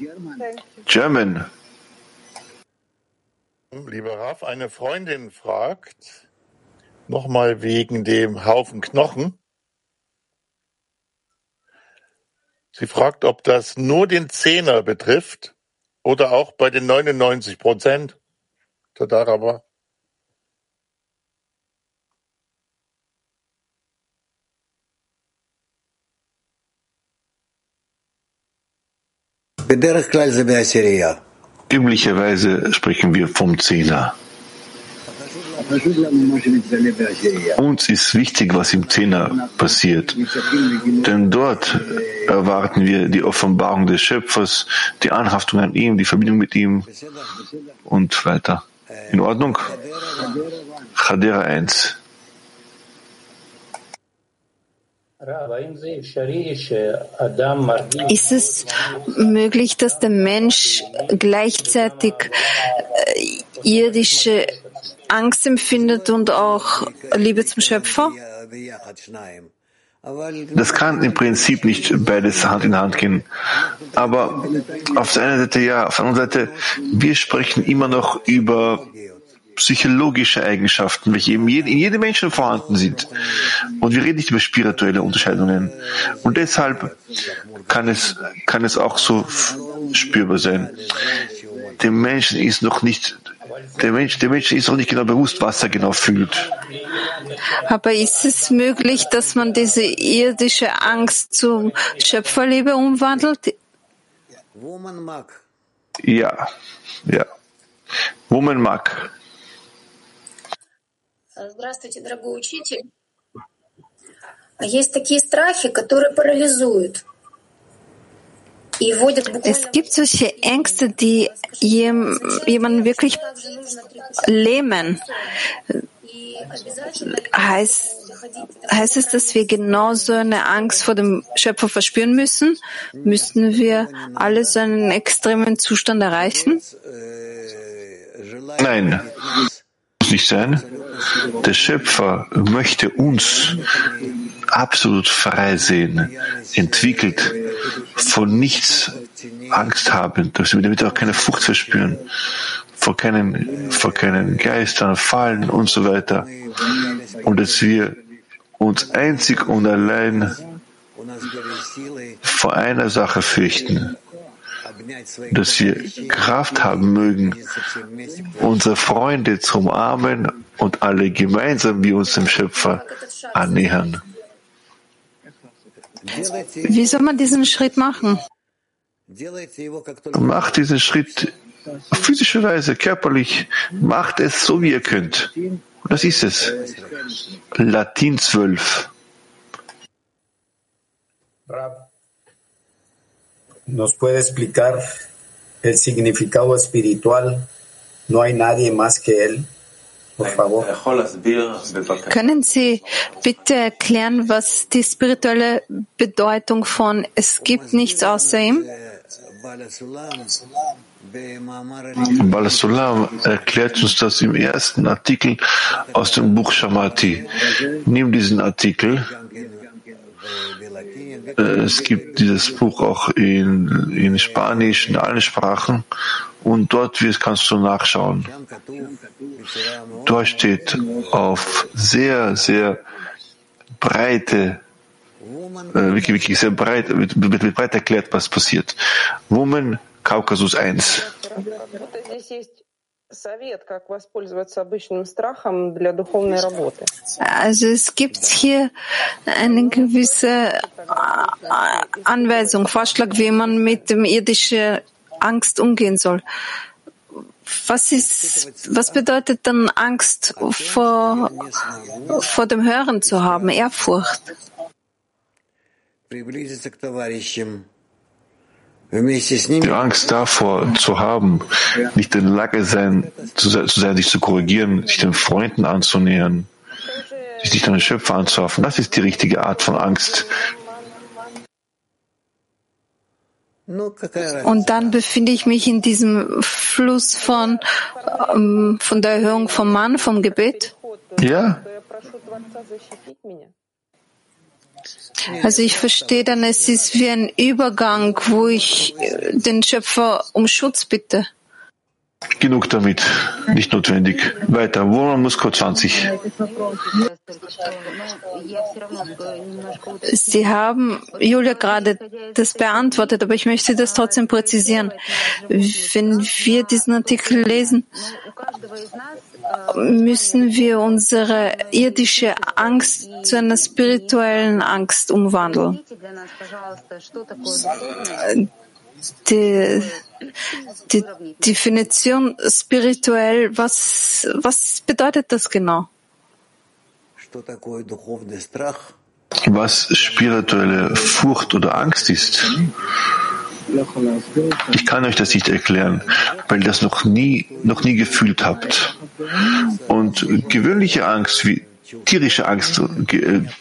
German. Lieber Raf, eine Freundin fragt, nochmal wegen dem Haufen Knochen. Sie fragt, ob das nur den Zehner betrifft oder auch bei den 99 Prozent. Tadaraba. Üblicherweise sprechen wir vom Zehner. Uns ist wichtig, was im Zehner passiert, denn dort erwarten wir die Offenbarung des Schöpfers, die Anhaftung an ihm, die Verbindung mit ihm und weiter. In Ordnung? Chadera 1. Ist es möglich, dass der Mensch gleichzeitig äh, irdische Angst empfindet und auch Liebe zum Schöpfer? Das kann im Prinzip nicht beides Hand in Hand gehen. Aber auf der einen Seite ja, auf der anderen Seite, wir sprechen immer noch über psychologische Eigenschaften, welche in jedem Menschen vorhanden sind. Und wir reden nicht über spirituelle Unterscheidungen. Und deshalb kann es, kann es auch so spürbar sein. Dem Menschen ist noch nicht, der Mensch, der Mensch ist noch nicht genau bewusst, was er genau fühlt. Aber ist es möglich, dass man diese irdische Angst zum Schöpferliebe umwandelt? Ja, ja. Woman mag. Здравствуйте, дорогой учитель. Есть такие страхи, которые парализуют. Es gibt solche Ängste, die jemanden wirklich lähmen. Heißt, heißt es, dass wir genauso eine Angst vor dem Schöpfer verspüren müssen? Müssten wir alle so einen extremen Zustand erreichen? Nein, muss nicht sein. Der Schöpfer möchte uns absolut frei sehen, entwickelt, von nichts Angst haben, damit wir auch keine Furcht verspüren, vor keinen, vor keinen Geistern, Fallen und so weiter. Und dass wir uns einzig und allein vor einer Sache fürchten, dass wir Kraft haben mögen, unsere Freunde zu umarmen und alle gemeinsam wie uns dem Schöpfer annähern. Wie soll man diesen Schritt machen? Macht diesen Schritt auf physische Weise, körperlich. Macht es so, wie ihr könnt. Und das ist es. Latin 12. ¿Nos puede explicar el significado espiritual? No hay nadie más que Él. Können Sie bitte erklären, was die spirituelle Bedeutung von es gibt nichts außer ihm? Balasulam erklärt uns das im ersten Artikel aus dem Buch Shamati. Nimm diesen Artikel. Äh, es gibt dieses Buch auch in, in Spanisch, in allen Sprachen und dort kannst du nachschauen. Dort steht auf sehr, sehr breite, äh, wirklich, wirklich sehr breit, mit, mit breit erklärt, was passiert. Woman, Kaukasus 1. Also es gibt hier eine gewisse Anweisung, Vorschlag, wie man mit dem irdischen Angst umgehen soll. Was ist, was bedeutet dann Angst vor, vor dem Hören zu haben, Ehrfurcht? Die Angst davor zu haben, nicht in der Lage sein, zu, sein, sich zu korrigieren, sich den Freunden anzunähern, sich nicht an den Schöpfer anzuhoffen, das ist die richtige Art von Angst, Und dann befinde ich mich in diesem Fluss von, ähm, von der Erhöhung vom Mann, vom Gebet. Ja. Also ich verstehe dann, es ist wie ein Übergang, wo ich äh, den Schöpfer um Schutz bitte. Genug damit. Nicht notwendig. Weiter. Woran Moskau 20. Sie haben Julia gerade das beantwortet, aber ich möchte das trotzdem präzisieren. Wenn wir diesen Artikel lesen, müssen wir unsere irdische Angst zu einer spirituellen Angst umwandeln. Die, die Definition spirituell, was, was bedeutet das genau? Was spirituelle Furcht oder Angst ist, ich kann euch das nicht erklären, weil ihr das noch nie, noch nie gefühlt habt. Und gewöhnliche Angst, wie tierische Angst,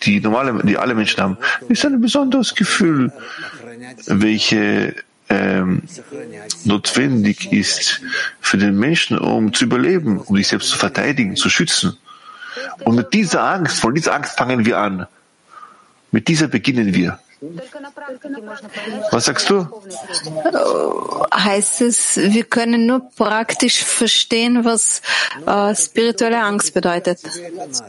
die normale, die alle Menschen haben, ist ein besonderes Gefühl, welche ähm, notwendig ist für den Menschen, um zu überleben, um sich selbst zu verteidigen, zu schützen. Und mit dieser Angst, von dieser Angst fangen wir an. Mit dieser beginnen wir. Was sagst du? Heißt es, wir können nur praktisch verstehen, was äh, spirituelle Angst bedeutet?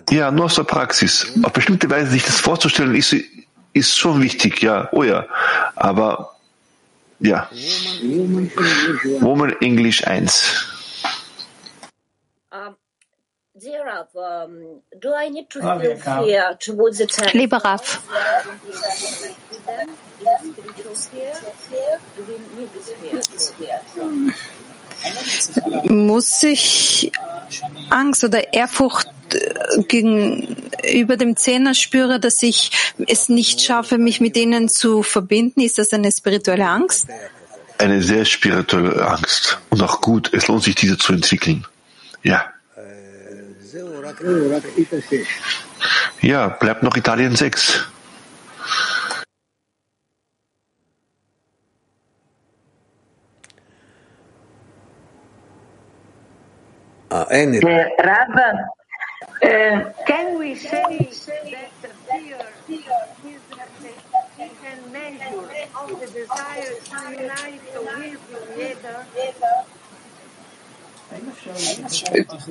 Ja, nur aus der Praxis. Auf bestimmte Weise sich das vorzustellen, ist, ist schon wichtig, ja, oh ja. Aber ja. Woman English 1. Lieber Rav, muss ich Angst oder Ehrfurcht gegenüber dem Zehner spüre, dass ich es nicht schaffe, mich mit ihnen zu verbinden? Ist das eine spirituelle Angst? Eine sehr spirituelle Angst. Und auch gut, es lohnt sich, diese zu entwickeln. Ja. Ja, bleibt noch Italien 6. Ah. Uh, Rav, uh, can we say that fear is a measure of the desire to unite with the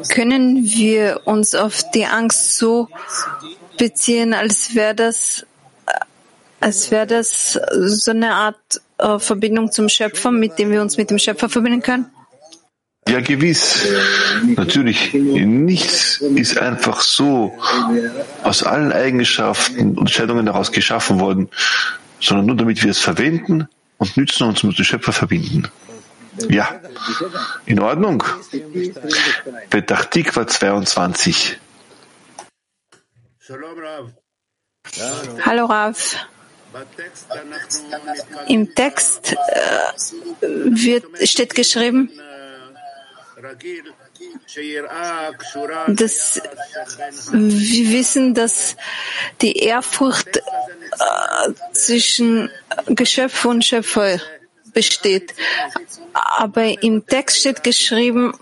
Können wir uns auf die Angst so beziehen, als wäre das, als wäre das so eine Art äh, Verbindung zum Schöpfer, mit dem wir uns mit dem Schöpfer verbinden können? Ja, gewiss. Natürlich, nichts ist einfach so aus allen Eigenschaften und Entscheidungen daraus geschaffen worden, sondern nur damit wir es verwenden und nützen und uns mit dem Schöpfer verbinden. Ja, in Ordnung. Petachtikwa 22. Hallo Rav. Im Text äh, wird, steht geschrieben, dass wir wissen, dass die Ehrfurcht äh, zwischen Geschöpf und Schöpfer besteht. Aber im Text steht geschrieben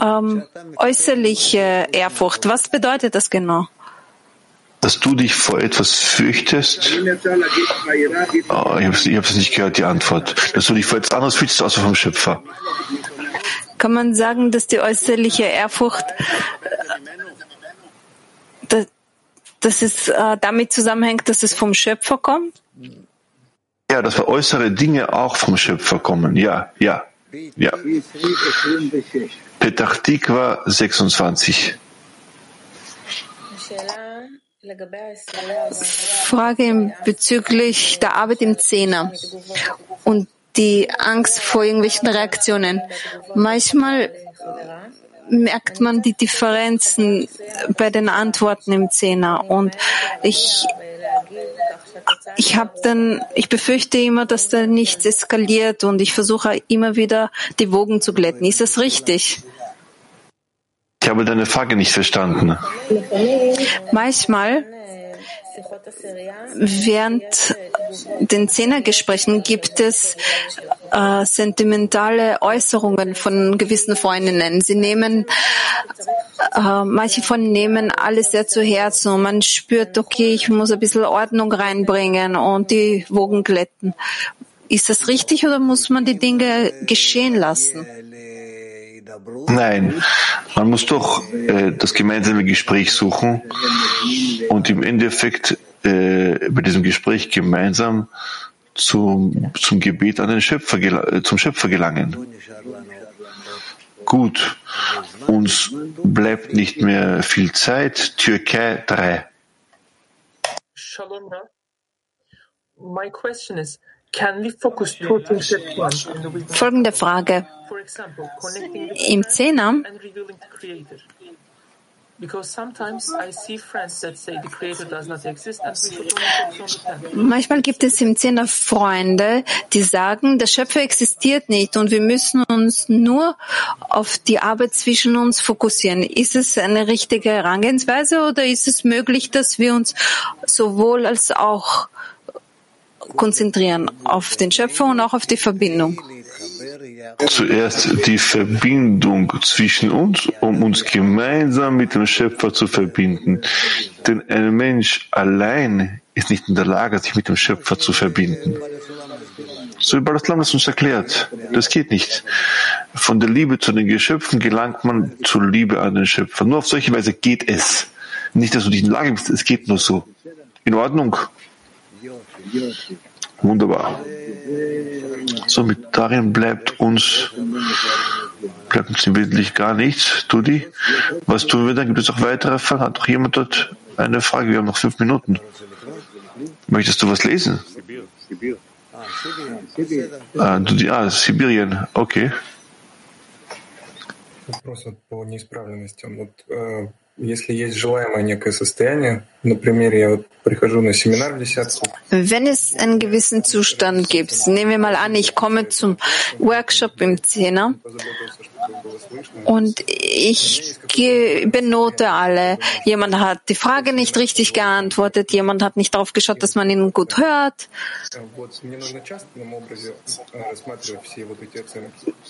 ähm, äußerliche Ehrfurcht. Was bedeutet das genau? Dass du dich vor etwas fürchtest? Oh, ich habe es nicht gehört, die Antwort. Dass du dich vor etwas anderes fürchtest, außer vom Schöpfer. Kann man sagen, dass die äußerliche Ehrfurcht dass, es äh, damit zusammenhängt, dass es vom Schöpfer kommt? Ja, dass wir äußere Dinge auch vom Schöpfer kommen. Ja, ja, ja. Petach Tikva 26. Frage bezüglich der Arbeit im Zehner und die Angst vor irgendwelchen Reaktionen. Manchmal merkt man die Differenzen bei den Antworten im Zehner und ich ich habe dann, ich befürchte immer, dass da nichts eskaliert und ich versuche immer wieder die Wogen zu glätten. Ist das richtig? Ich habe deine Frage nicht verstanden. Manchmal Während den Zehnergesprächen gibt es äh, sentimentale Äußerungen von gewissen Freundinnen. Sie nehmen, äh, manche von nehmen alles sehr zu Herzen und man spürt, okay, ich muss ein bisschen Ordnung reinbringen und die Wogen glätten. Ist das richtig oder muss man die Dinge geschehen lassen? Nein, man muss doch äh, das gemeinsame Gespräch suchen und im Endeffekt äh, bei diesem Gespräch gemeinsam zum, zum Gebet an den Schöpfer, äh, zum Schöpfer gelangen. Gut, uns bleibt nicht mehr viel Zeit. Türkei 3. Shalom, My question is, Folgende Frage. Im Zehner Manchmal gibt es im Zehner Freunde, die sagen, der Schöpfer existiert nicht und wir müssen uns nur auf die Arbeit zwischen uns fokussieren. Ist es eine richtige Herangehensweise oder ist es möglich, dass wir uns sowohl als auch konzentrieren auf den Schöpfer und auch auf die Verbindung? Zuerst die Verbindung zwischen uns, um uns gemeinsam mit dem Schöpfer zu verbinden. Denn ein Mensch allein ist nicht in der Lage, sich mit dem Schöpfer zu verbinden. So wie Balaslam das uns erklärt. Das geht nicht. Von der Liebe zu den Geschöpfen gelangt man zur Liebe an den Schöpfer. Nur auf solche Weise geht es. Nicht, dass du nicht in der Lage bist, es geht nur so. In Ordnung. Wunderbar. Somit darin bleibt uns, bleibt uns im Wesentlichen gar nichts. Tudi, was tun wir dann? Gibt es auch weitere Fragen? Hat doch jemand dort eine Frage? Wir haben noch fünf Minuten. Möchtest du was lesen? Ah, Dudi, ah Sibirien, okay. Вопрос по неисправленностям. Вот, э, если есть желаемое некое состояние, wenn es einen gewissen Zustand gibt, nehmen wir mal an, ich komme zum Workshop im Zehner und ich benote alle. Jemand hat die Frage nicht richtig geantwortet, jemand hat nicht darauf geschaut, dass man ihn gut hört.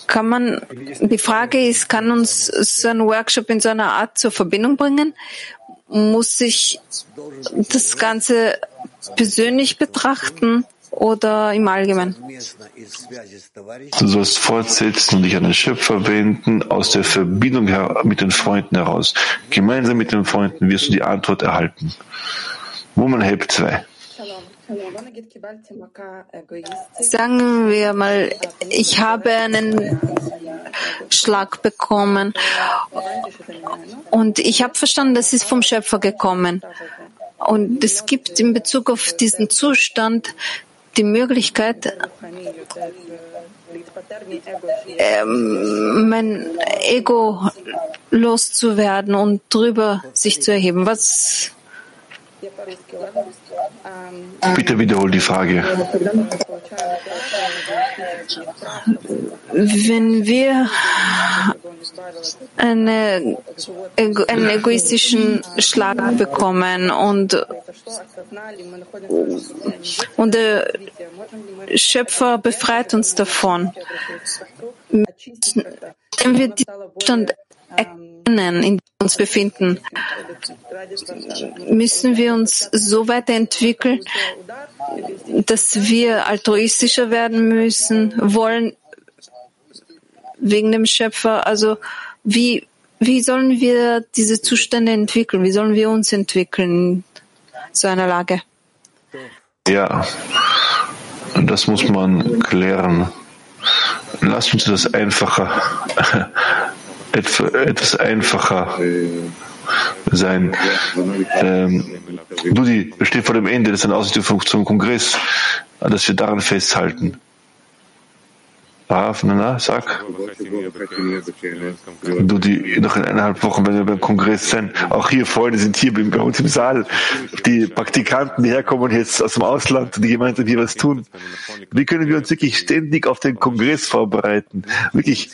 Kann man, die Frage ist, kann uns so ein Workshop in so einer Art zur Verbindung bringen? Muss ich das Ganze persönlich betrachten? oder im Allgemeinen? Du sollst fortsetzen und dich an den Schöpfer wenden, aus der Verbindung mit den Freunden heraus. Gemeinsam mit den Freunden wirst du die Antwort erhalten. Woman Help 2. Sagen wir mal, ich habe einen Schlag bekommen und ich habe verstanden, das ist vom Schöpfer gekommen. Und es gibt in Bezug auf diesen Zustand die Möglichkeit, ähm, mein Ego loszuwerden und drüber sich zu erheben. Was Bitte wiederhol die Frage. Wenn wir eine, einen egoistischen Schlag bekommen und, und der Schöpfer befreit uns davon, wenn wir diesen Zustand erkennen, in dem wir uns befinden, müssen wir uns so weiterentwickeln, dass wir altruistischer werden müssen, wollen wegen dem Schöpfer. Also wie, wie sollen wir diese Zustände entwickeln? Wie sollen wir uns entwickeln in so einer Lage? Ja, das muss man klären. Lass uns das einfacher etwas einfacher sein. Ähm, Dudi, wir stehen vor dem Ende, das ist eine Ausrichtung zum Kongress, dass wir daran festhalten. Rav, na, sag. Du, die noch in eineinhalb Wochen, wenn wir beim Kongress sind, auch hier Freunde sind hier bei uns im Saal, die Praktikanten, die herkommen jetzt aus dem Ausland, die gemeinsam hier was tun. Wie können wir uns wirklich ständig auf den Kongress vorbereiten? Wirklich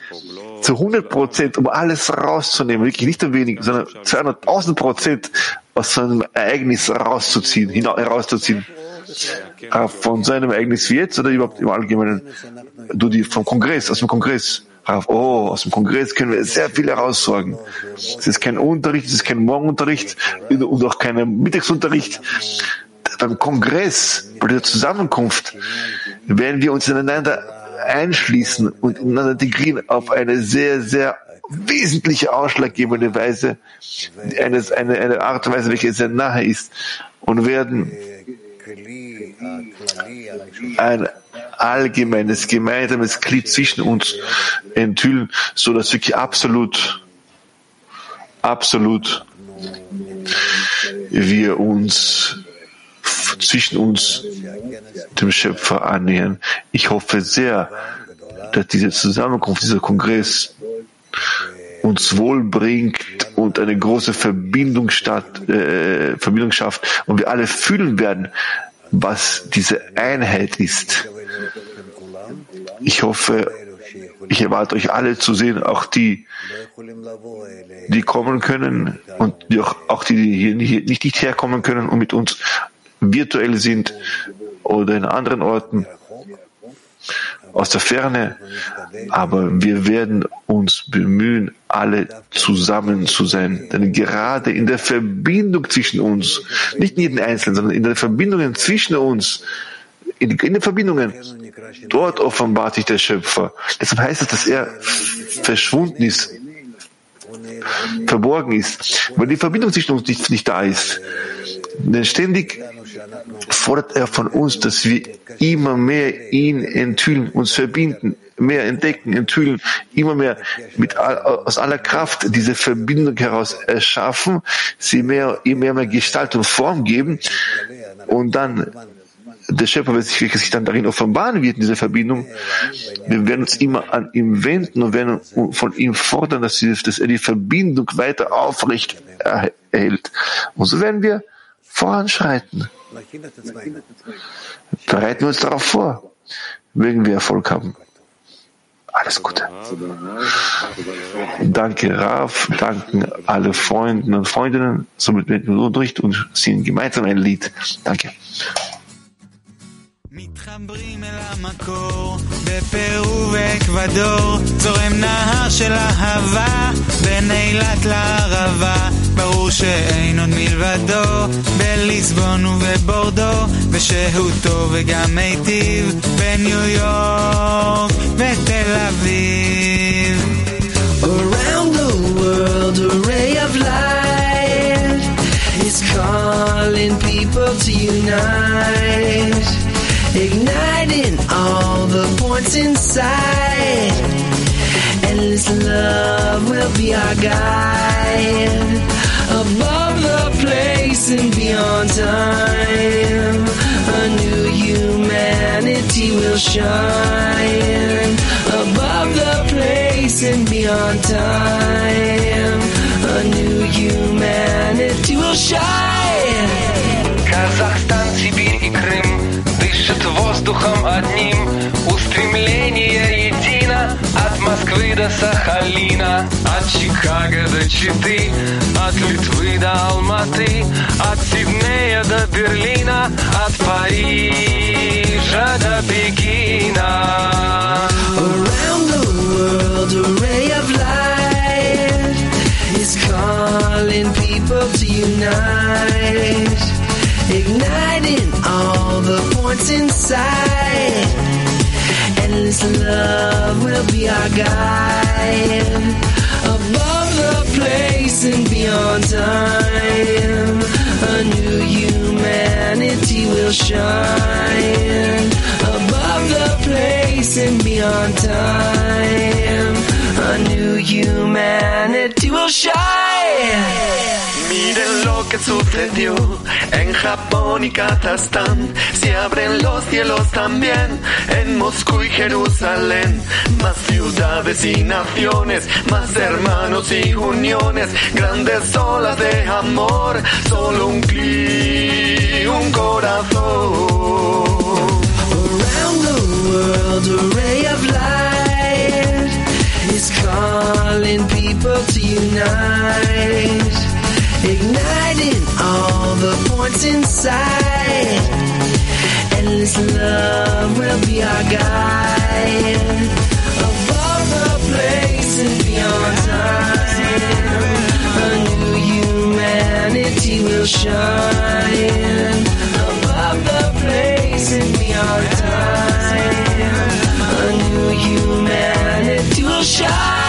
zu 100 Prozent, um alles rauszunehmen, wirklich nicht nur wenig, sondern 200.000 Prozent aus so einem Ereignis rauszuziehen, herauszuziehen. Äh, von seinem Ereignis wie jetzt oder überhaupt im Allgemeinen? Du, die vom Kongress, aus dem Kongress. Oh, aus dem Kongress können wir sehr viel heraussorgen. Es ist kein Unterricht, es ist kein Morgenunterricht und auch kein Mittagsunterricht. Beim Kongress, bei der Zusammenkunft, werden wir uns ineinander einschließen und ineinander integrieren auf eine sehr, sehr wesentliche, ausschlaggebende Weise, eine, eine, eine Art und Weise, welche sehr nahe ist und werden ein allgemeines, gemeinsames Glied zwischen uns enthüllen, so dass wirklich absolut, absolut wir uns zwischen uns, dem Schöpfer, annähern. Ich hoffe sehr, dass diese Zusammenkunft, dieser Kongress uns wohl bringt und eine große Verbindung, statt, äh, Verbindung schafft und wir alle fühlen werden, was diese Einheit ist. Ich hoffe, ich erwarte euch alle zu sehen, auch die, die kommen können und die auch, auch die, die hier nicht, nicht herkommen können und mit uns virtuell sind oder in anderen Orten aus der Ferne. Aber wir werden uns bemühen, alle zusammen zu sein. Denn gerade in der Verbindung zwischen uns, nicht in jedem Einzelnen, sondern in den Verbindungen zwischen uns, in, in den Verbindungen, dort offenbart sich der Schöpfer. Deshalb heißt es, dass er verschwunden ist, verborgen ist, weil die Verbindung zwischen uns nicht, nicht da ist. Denn ständig fordert er von uns, dass wir immer mehr ihn enthüllen, uns verbinden, mehr entdecken, enthüllen, immer mehr mit aus aller Kraft diese Verbindung heraus erschaffen, sie mehr, immer mehr Gestalt und Form geben und dann der Schöpfer wird sich, sich dann darin offenbaren wird, in dieser Verbindung. Wir werden uns immer an ihm wenden und werden von ihm fordern, dass er die Verbindung weiter aufrecht erhält. Und so werden wir voranschreiten. Bereiten wir uns darauf vor, mögen wir Erfolg haben. Alles Gute. Danke, Raf. Danken alle Freunden und Freundinnen. Somit werden wir Unterricht und singen gemeinsam ein Lied. Danke. מתחברים אל המקור, בפרו ואקוודור, זורם נהר של אהבה, בין אילת לערבה, ברור שאין עוד מלבדו, בליסבון ובבורדו, ושהותו וגם מיטיב, בניו יורק ותל אביב. Around the world, a ray of light is calling people to unite. Igniting all the points inside. Endless love will be our guide. Above the place and beyond time, a new humanity will shine. Above the place and beyond time, a new humanity will shine. Воздухом одним. Устремление едино От Москвы до Сахалина. От Чикаго до Читы От Литвы до Алматы От Сиднея до Берлина От Парижа до Пекина. Around the world a ray of light Is calling people to unite igniting all the points inside. Endless love will be our guide. Above the place and beyond time, a new humanity will shine. Above the place and beyond time, a new humanity will shine. Que sucedió en Japón y Kazajstán. Se abren los cielos también en Moscú y Jerusalén. Más ciudades y naciones, más hermanos y uniones. Grandes olas de amor, solo un clic, un corazón. Around the world, a ray of light is calling people to unite igniting all the points inside. Endless love will be our guide. Above the places beyond time, a new humanity will shine. Above the places beyond time, a new humanity will shine.